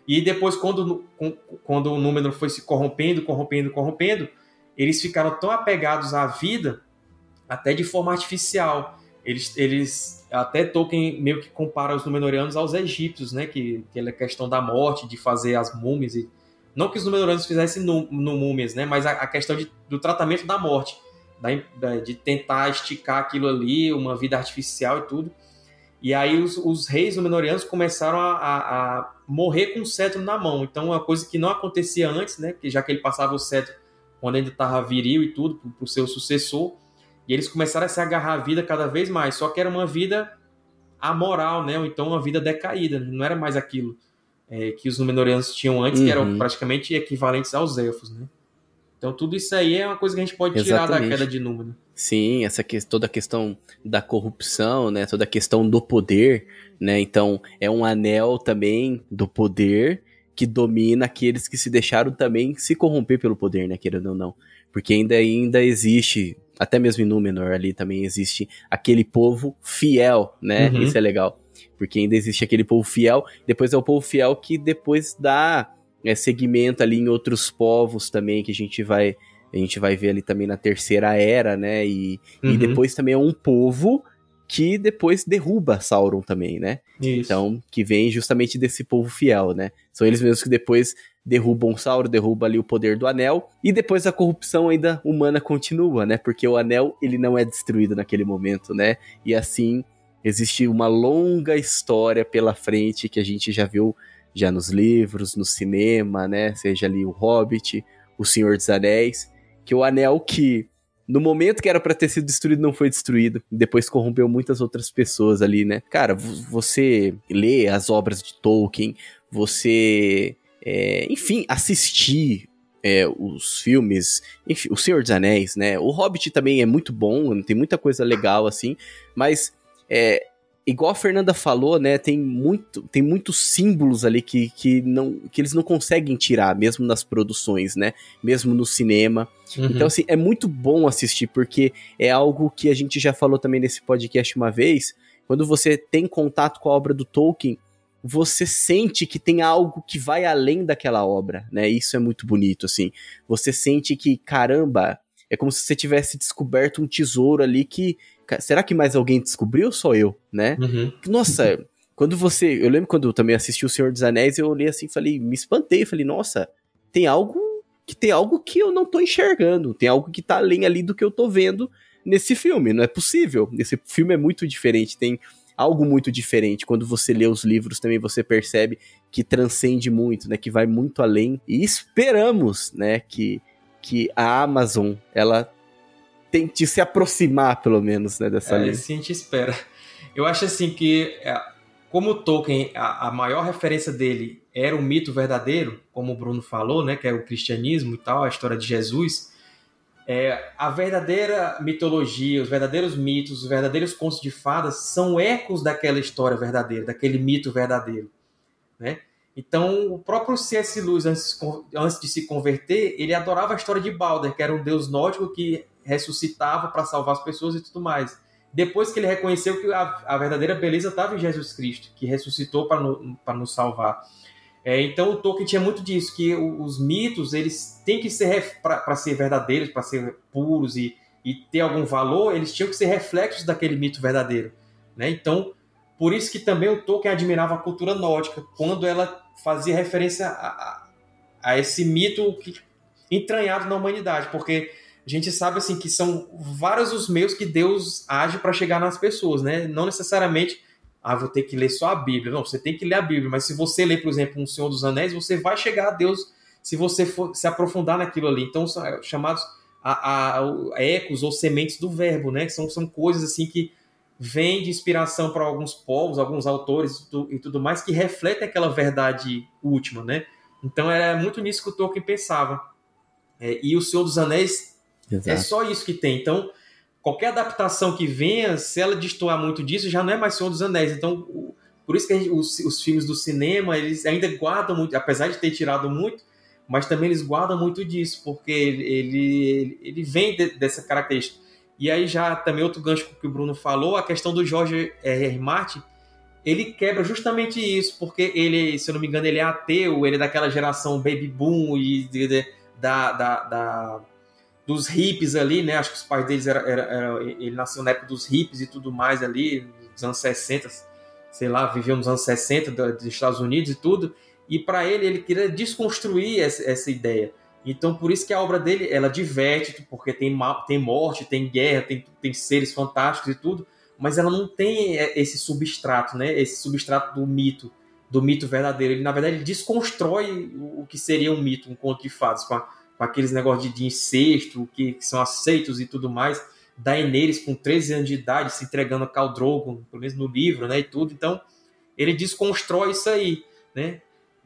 E depois, quando, quando o Númenor foi se corrompendo, corrompendo, corrompendo, eles ficaram tão apegados à vida, até de forma artificial. Eles, eles até Tolkien meio que compara os Númenóreanos aos egípcios, né? Que aquela questão da morte, de fazer as múmias e não que os Númenóreanos fizessem no, no múmias, né? Mas a, a questão de, do tratamento da morte, da, de tentar esticar aquilo ali, uma vida artificial e tudo. E aí os, os reis Númenóreanos começaram a, a, a, morrer com o cetro na mão. Então, uma coisa que não acontecia antes, né? Que já que ele passava o cetro quando ainda estava viril e tudo, para o seu sucessor. E eles começaram a se agarrar à vida cada vez mais. Só que era uma vida amoral, né? Ou então uma vida decaída. Não era mais aquilo é, que os Númenóreanos tinham antes, Uhum. que eram praticamente equivalentes aos elfos, né? Então tudo isso aí é uma coisa que a gente pode tirar Exatamente. da queda de Númenor. Sim, essa que, toda a questão da corrupção, né? Toda a questão do poder, né? Então, é um anel também do poder que domina aqueles que se deixaram também se corromper pelo poder, né? Querendo ou não. Porque ainda, ainda existe, até mesmo em Númenor ali também existe aquele povo fiel, né? Uhum. Isso é legal. Porque ainda existe aquele povo fiel, depois é o povo fiel que depois dá é, segmento ali em outros povos também, que a gente vai a gente vai ver ali também na terceira era, né? E, uhum. e depois também é um povo que depois derruba Sauron também, né? Isso. Então, que vem justamente desse povo fiel, né? São eles mesmos que depois derrubam Sauron, derruba ali o poder do anel, e depois a corrupção ainda humana continua, né? Porque o anel, ele não é destruído naquele momento, né? E assim, existe uma longa história pela frente que a gente já viu já nos livros, no cinema, né? Seja ali o Hobbit, o Senhor dos Anéis, que o anel que no momento que era para ter sido destruído não foi destruído, depois corrompeu muitas outras pessoas ali, né? Cara, você lê as obras de Tolkien, você, é, enfim, assistir é, os filmes, enfim, O Senhor dos Anéis, né? O Hobbit também é muito bom, tem muita coisa legal assim, mas é, igual a Fernanda falou, né, tem muito, tem muitos símbolos ali que, que, não, que eles não conseguem tirar, mesmo nas produções, né, mesmo no cinema. Uhum. Então, assim, é muito bom assistir, porque é algo que a gente já falou também nesse podcast uma vez, quando você tem contato com a obra do Tolkien, você sente que tem algo que vai além daquela obra, né, isso é muito bonito, assim. Você sente que, caramba, é como se você tivesse descoberto um tesouro ali que será que mais alguém descobriu ou só eu, né? Uhum. Nossa, quando você. Eu lembro quando eu também assisti O Senhor dos Anéis, eu olhei assim falei, me espantei, falei, nossa, tem algo que tem algo que eu não tô enxergando, tem algo que tá além ali do que eu tô vendo nesse filme, não é possível. Esse filme é muito diferente, tem algo muito diferente. Quando você lê os livros também você percebe que transcende muito, né, que vai muito além. E esperamos, né, que que a Amazon ela tente se aproximar, pelo menos, né, dessa é, linha. Sim, a gente espera. Eu acho assim que, é, como Tolkien, a, a, maior referência dele era o mito verdadeiro, como o Bruno falou, né, que é o cristianismo e tal, a história de Jesus, é, a verdadeira mitologia, os verdadeiros mitos, os verdadeiros contos de fadas são ecos daquela história verdadeira, daquele mito verdadeiro, né? Então, o próprio C.S. Lewis, antes, antes de se converter, ele adorava a história de Balder, que era um deus nórdico que ressuscitava para salvar as pessoas e tudo mais. Depois que ele reconheceu que a, a verdadeira beleza estava em Jesus Cristo, que ressuscitou para no, nos salvar. É, então o Tolkien tinha muito disso, que os mitos eles têm que ser para ser verdadeiros, para ser puros e, e ter algum valor, eles tinham que ser reflexos daquele mito verdadeiro. Né? Então, por isso que também o Tolkien admirava a cultura nórdica, quando ela fazia referência a, a, esse mito que, entranhado na humanidade, porque a gente sabe assim que são vários os meios que Deus age para chegar nas pessoas, né? Não necessariamente ah, vou ter que ler só a Bíblia. Não, você tem que ler a Bíblia, mas se você ler, por exemplo, um Senhor dos Anéis, você vai chegar a Deus se você for se aprofundar naquilo ali. Então, são é, chamados a, a, a ecos ou sementes do verbo, né? São, são coisas assim que vêm de inspiração para alguns povos, alguns autores e tudo, e tudo mais, que refletem aquela verdade última, né? Então, era muito nisso que o Tolkien pensava. É, e o Senhor dos Anéis é Exato. É só isso que tem. Então, qualquer adaptação que venha, se ela destoar muito disso, já não é mais Senhor dos Anéis. Então, por isso que gente, os, os, filmes do cinema, eles ainda guardam muito, apesar de ter tirado muito, mas também eles guardam muito disso, porque ele, ele, vem de, dessa característica. E aí já também outro gancho que o Bruno falou, a questão do Jorge R. Martin, ele quebra justamente isso, porque ele, se eu não me engano, ele é ateu, ele é daquela geração baby boom e de, de, da, da, da dos hippies ali, né? Acho que os pais deles era, era, era, ele nasceu na época dos hippies e tudo mais ali, nos anos 60, sei lá, viveu nos anos 60 dos Estados Unidos e tudo. E para ele ele queria desconstruir essa, essa, ideia. Então por isso que a obra dele ela diverte, porque tem tem morte, tem guerra, tem, tem seres fantásticos e tudo, mas ela não tem é, esse substrato, né? Esse substrato do mito, do mito verdadeiro. Ele na verdade ele desconstrói o que seria um mito, um conto de fadas com a, com aqueles negócios de, de incesto que, que, são aceitos e tudo mais. Daenerys com 13 anos de idade se entregando a Khal Drogo, pelo menos no livro, né, e tudo. Então, ele desconstrói isso aí, né?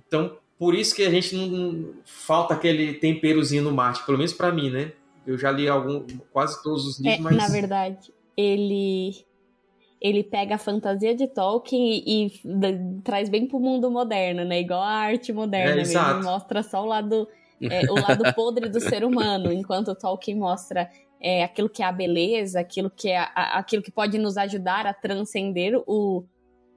Então, por isso que a gente não, não falta aquele temperozinho no Marte, pelo menos para mim, né? Eu já li algum, quase todos os livros, é, mas na verdade, ele ele pega a fantasia de Tolkien e, e traz bem pro mundo moderno, né? Igual a arte moderna é, mesmo, mostra só o lado é, o lado podre do ser humano, enquanto Tolkien mostra é, aquilo que é a beleza, aquilo que é a, aquilo que pode nos ajudar a transcender o,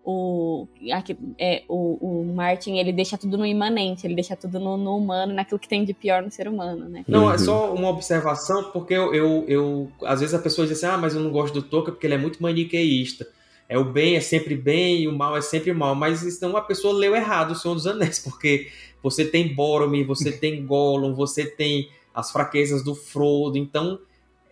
o, aqui, é, o, o Martin ele deixa tudo no imanente, ele deixa tudo no, no, humano, naquilo que tem de pior no ser humano, né? Não, uhum. é só uma observação, porque eu, eu, eu, às vezes a pessoa diz assim, ah, mas eu não gosto do Tolkien porque ele é muito maniqueísta. É o bem é sempre bem e o mal é sempre mal, mas então a pessoa leu errado o Senhor dos Anéis, porque você tem Boromir, você tem Gollum, você tem as fraquezas do Frodo, então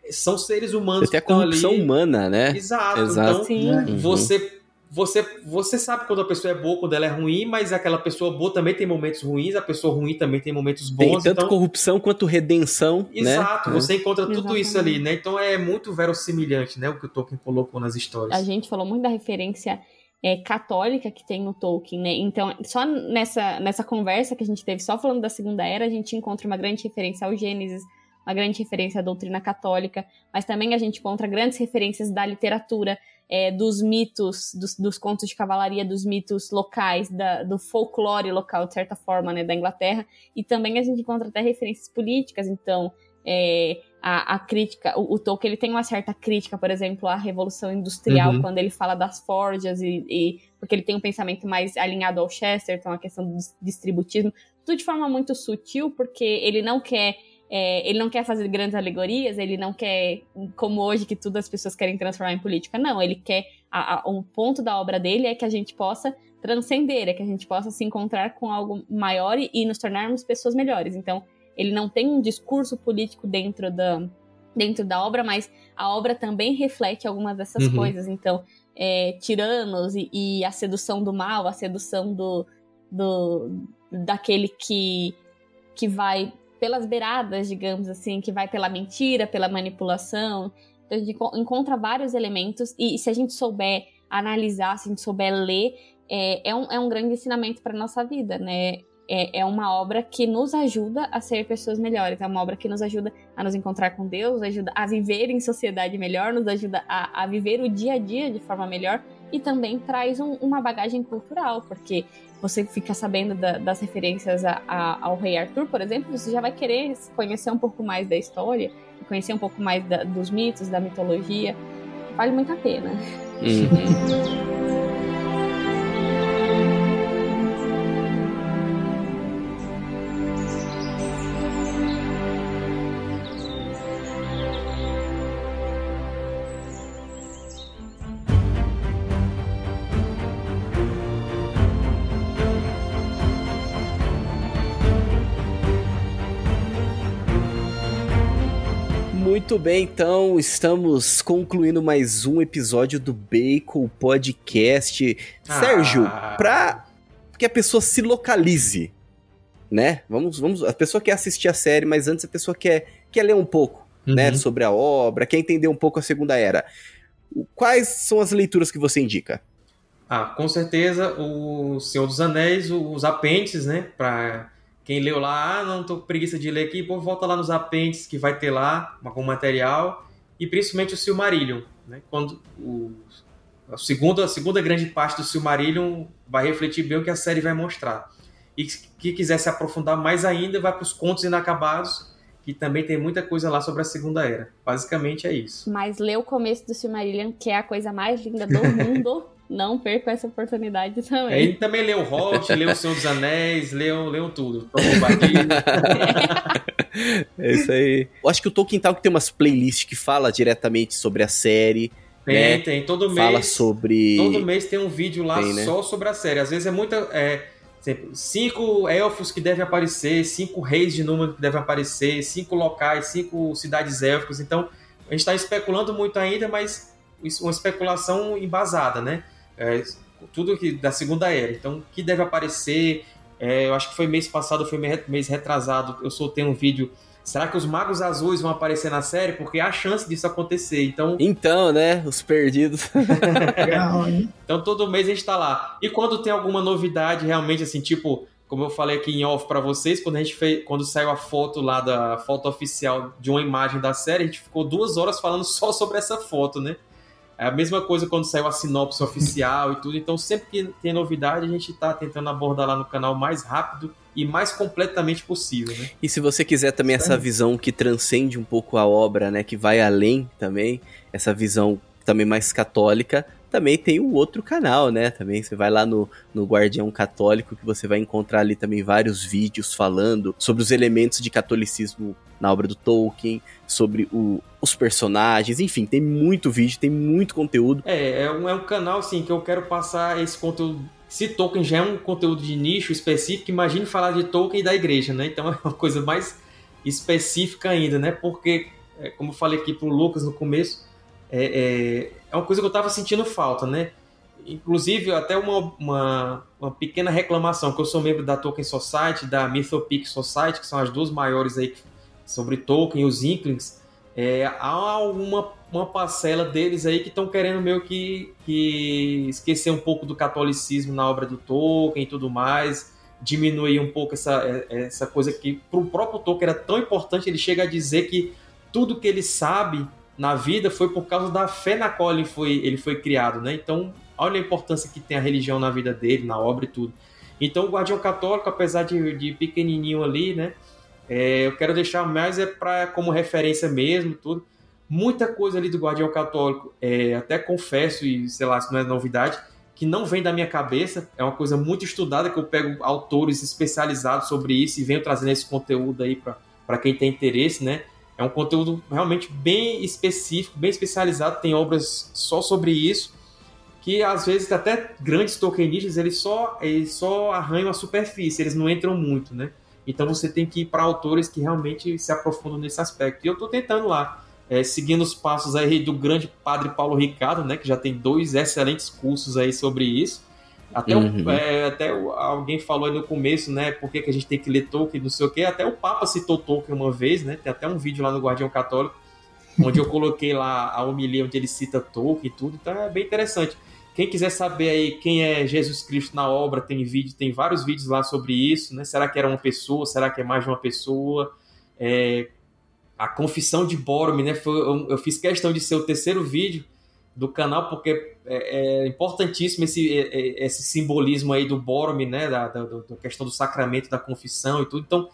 são seres humanos Até a corrupção ali... humana, né? Exato. Exato. Então, uhum. você você, você sabe quando a pessoa é boa, quando ela é ruim, mas aquela pessoa boa também tem momentos ruins, a pessoa ruim também tem momentos bons. Tem tanto então... corrupção quanto redenção. Né? Exato, né? você encontra tudo Exatamente. isso ali, né? Então é muito verossimilhante, né? O que o Tolkien colocou nas histórias. A gente falou muito da referência é, católica que tem no Tolkien, né? Então, só nessa, nessa conversa que a gente teve, só falando da Segunda Era, a gente encontra uma grande referência ao Gênesis, uma grande referência à doutrina católica, mas também a gente encontra grandes referências da literatura, é, dos mitos, dos, dos, contos de cavalaria, dos mitos locais, da, do folclore local, de certa forma, né, da Inglaterra. E também a gente encontra até referências políticas, então é, a, a, crítica, o, o, Tolkien ele tem uma certa crítica, por exemplo, à Revolução Industrial, uhum. quando ele fala das forjas, e, e, porque ele tem um pensamento mais alinhado ao Chesterton, a questão do distributismo, tudo de forma muito sutil, porque ele não quer é, ele não quer fazer grandes alegorias, ele não quer, como hoje, que tudo as pessoas querem transformar em política. Não, ele quer. A, a, um ponto da obra dele é que a gente possa transcender, é que a gente possa se encontrar com algo maior e, e nos tornarmos pessoas melhores. Então, ele não tem um discurso político dentro da, dentro da obra, mas a obra também reflete algumas dessas uhum. coisas. Então, é, tiranos e, e, a sedução do mal, a sedução do, do daquele que, que vai pelas beiradas, digamos assim, que vai pela mentira, pela manipulação. Então a gente encontra vários elementos e, se a gente souber analisar, se a gente souber ler, é, é, um, é um grande ensinamento para nossa vida, né? É, é uma obra que nos ajuda a ser pessoas melhores, é uma obra que nos ajuda a nos encontrar com Deus, ajuda a viver em sociedade melhor, nos ajuda a, a viver o dia a dia de forma melhor e também traz um, uma bagagem cultural, porque você fica sabendo da, das referências a, a, ao Rei Arthur, por exemplo, você já vai querer conhecer um pouco mais da história, conhecer um pouco mais da, dos mitos, da mitologia. Vale muito a pena. Uhum. Muito bem, então estamos concluindo mais um episódio do Bacon Podcast. Ah. Sérgio, pra que a pessoa se localize, né? Vamos, vamos. A pessoa quer assistir a série, mas antes a pessoa quer, quer ler um pouco, né, uhum. né, sobre a obra, quer entender um pouco a Segunda Era. Quais são as leituras que você indica? Ah, com certeza o Senhor dos Anéis, os apêndices, né, para quem leu lá, ah, não tô com preguiça de ler aqui, pô, volta lá nos apêndices que vai ter lá, algum material, e principalmente o Silmarillion, né? Quando o, a, segunda, a segunda grande parte do Silmarillion vai refletir bem o que a série vai mostrar. E que quiser se aprofundar mais ainda, vai para os contos inacabados, que também tem muita coisa lá sobre a Segunda Era. Basicamente é isso. Mas lê o começo do Silmarillion, que é a coisa mais linda do mundo. Não percam essa oportunidade também. Ele também leu o Hobbit, leu o Senhor dos Anéis, leu, leu tudo. é isso aí. Eu acho que o Tolkien Talk tem umas playlists que fala diretamente sobre a série. Tem, né? tem. Todo mês. Fala sobre. Todo mês tem um vídeo lá tem, né? só sobre a série. Às vezes é muita. É, cinco elfos que devem aparecer, cinco reis de número que devem aparecer, cinco locais, cinco cidades élficas. Então, a gente está especulando muito ainda, mas uma especulação embasada, né? É, tudo que da Segunda Era. Então, o que deve aparecer? É, eu acho que foi mês passado, foi mês retrasado. Eu soltei um vídeo. Será que os magos azuis vão aparecer na série? Porque há chance disso acontecer. Então, então né? Os perdidos. então, todo mês a gente tá lá. E quando tem alguma novidade, realmente, assim, tipo, como eu falei aqui em off para vocês, quando a gente fez, quando saiu a foto lá da foto oficial de uma imagem da série, a gente ficou duas horas falando só sobre essa foto, né? É a mesma coisa quando saiu a sinopse oficial e tudo. Então, sempre que tem novidade, a gente está tentando abordar lá no canal mais rápido e mais completamente possível. Né? E se você quiser também essa visão que transcende um pouco a obra, né, que vai além também, essa visão também mais católica, também tem o outro canal, né? Também você vai lá no, no Guardião Católico que você vai encontrar ali também vários vídeos falando sobre os elementos de catolicismo na obra do Tolkien, sobre o, os personagens, enfim, tem muito vídeo, tem muito conteúdo. É, é um, é um canal assim que eu quero passar esse conteúdo. Se Tolkien já é um conteúdo de nicho específico, imagine falar de Tolkien e da igreja, né? Então é uma coisa mais específica ainda, né? Porque, é, como eu falei aqui pro Lucas no começo, é, é, é uma coisa que eu tava sentindo falta, né? Inclusive, até uma, uma, uma, pequena reclamação, que eu sou membro da Tolkien Society, da Mythopic Society, que são as duas maiores aí sobre Tolkien e os Inklings, é, há uma, uma parcela deles aí que estão querendo meio que, que esquecer um pouco do catolicismo na obra do Tolkien e tudo mais, diminuir um pouco essa, é, essa coisa que para o próprio Tolkien era tão importante, ele chega a dizer que tudo que ele sabe na vida foi por causa da fé na qual ele foi, ele foi criado, né? Então, olha a importância que tem a religião na vida dele, na obra e tudo. Então, o Guardião Católico, apesar de, de pequenininho ali, né? É, eu quero deixar mais é para como referência mesmo, tudo. Muita coisa ali do Guardião Católico, é, até confesso, e sei lá, se não é novidade, que não vem da minha cabeça, é uma coisa muito estudada, que eu pego autores especializados sobre isso e venho trazendo esse conteúdo aí para quem tem interesse, né? É um conteúdo realmente bem específico, bem especializado, tem obras só sobre isso, que às vezes até grandes tokenistas eles só, eles só arranham a superfície, eles não entram muito, né? Então você tem que ir para autores que realmente se aprofundam nesse aspecto. E eu estou tentando lá, é, seguindo os passos aí do grande padre Paulo Ricardo, né, que já tem dois excelentes cursos aí sobre isso. Até, uhum. o, é, até o, alguém falou aí no começo, né? Por que, que a gente tem que ler Tolkien, não sei o quê. Até o Papa citou Tolkien uma vez, né? Tem até um vídeo lá no Guardião Católico, onde eu coloquei lá a homilia onde ele cita Tolkien e tudo. Então é bem interessante. Quem quiser saber aí quem é Jesus Cristo na obra, tem vídeo, tem vários vídeos lá sobre isso, né? Será que era uma pessoa? Será que é mais de uma pessoa? É, a confissão de Boromir, né? Foi, eu, eu fiz questão de ser o terceiro vídeo do canal, porque é, é importantíssimo esse, é, é, esse simbolismo aí do Boromir, né, da, da, da, questão do sacramento da confissão e tudo. Então,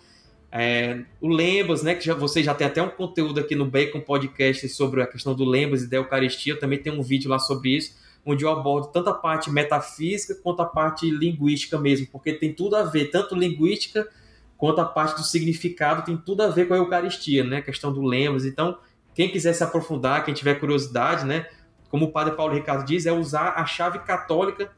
é, o Lembas, né, que já, você já tem até um conteúdo aqui no Bacon Podcast sobre a questão do Lembas e da Eucaristia, também tem um vídeo lá sobre isso, onde eu abordo tanto a parte metafísica quanto a parte linguística mesmo, porque tem tudo a ver, tanto linguística quanto a parte do significado tem tudo a ver com a Eucaristia, né, a questão do Lembas. Então, quem quiser se aprofundar, quem tiver curiosidade, né, como o padre Paulo Ricardo diz, é usar a chave católica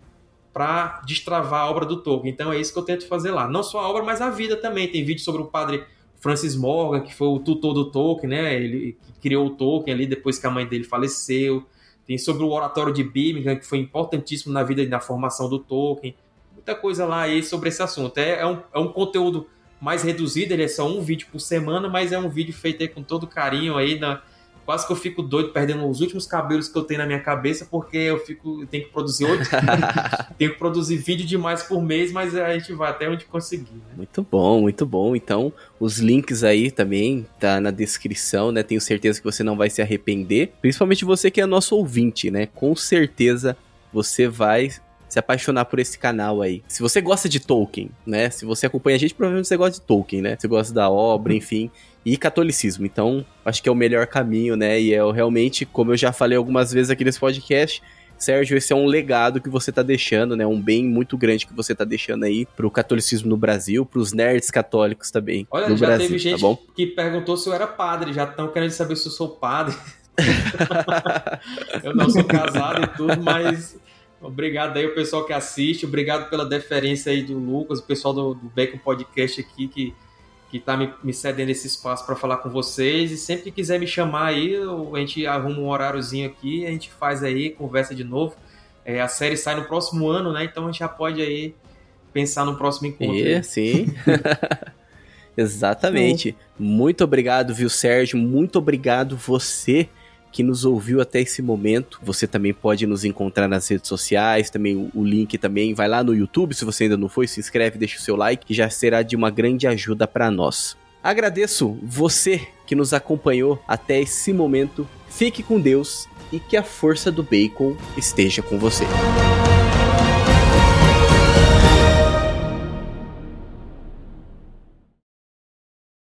para destravar a obra do Tolkien. Então é isso que eu tento fazer lá. Não só a obra, mas a vida também. Tem vídeo sobre o padre Francis Morgan, que foi o tutor do Tolkien, né? Ele criou o Tolkien ali depois que a mãe dele faleceu. Tem sobre o oratório de Birmingham, que foi importantíssimo na vida e na formação do Tolkien. Muita coisa lá aí sobre esse assunto. É, é, um, é um conteúdo mais reduzido, ele é só um vídeo por semana, mas é um vídeo feito aí com todo carinho aí na, quase que eu fico doido perdendo os últimos cabelos que eu tenho na minha cabeça, porque eu fico, eu tenho que produzir oito, tenho que produzir vídeo demais por mês, mas a gente vai até onde conseguir. Né? Muito bom, muito bom. Então, os links aí também tá na descrição, né? Tenho certeza que você não vai se arrepender, principalmente você que é nosso ouvinte, né? Com certeza você vai se apaixonar por esse canal aí. Se você gosta de Tolkien, né? Se você acompanha a gente, provavelmente você gosta de Tolkien, né? Você gosta da obra, enfim e catolicismo. Então, acho que é o melhor caminho, né? E é realmente, como eu já falei algumas vezes aqui nesse podcast, Sérgio, esse é um legado que você tá deixando, né? Um bem muito grande que você tá deixando aí pro catolicismo no Brasil, pros nerds católicos também. Olha, no já Brasil, teve tá gente tá que perguntou se eu era padre, já estão querendo saber se eu sou padre. eu não sou casado e tudo, mas obrigado aí o pessoal que assiste, obrigado pela deferência aí do Lucas, o pessoal do, do Bacon Podcast aqui que que está me, me, cedendo esse espaço para falar com vocês. E sempre que quiser me chamar aí, a gente arruma um horáriozinho aqui, a gente faz aí, conversa de novo. É, a série sai no próximo ano, né? Então a gente já pode aí pensar no próximo encontro. É, sim. Exatamente. Muito obrigado, viu, Sérgio? Muito obrigado você que nos ouviu até esse momento. Você também pode nos encontrar nas redes sociais, também o, link também vai lá no YouTube, se você ainda não foi, se inscreve, deixa o seu like, que já será de uma grande ajuda para nós. Agradeço você que nos acompanhou até esse momento. Fique com Deus e que a força do bacon esteja com você.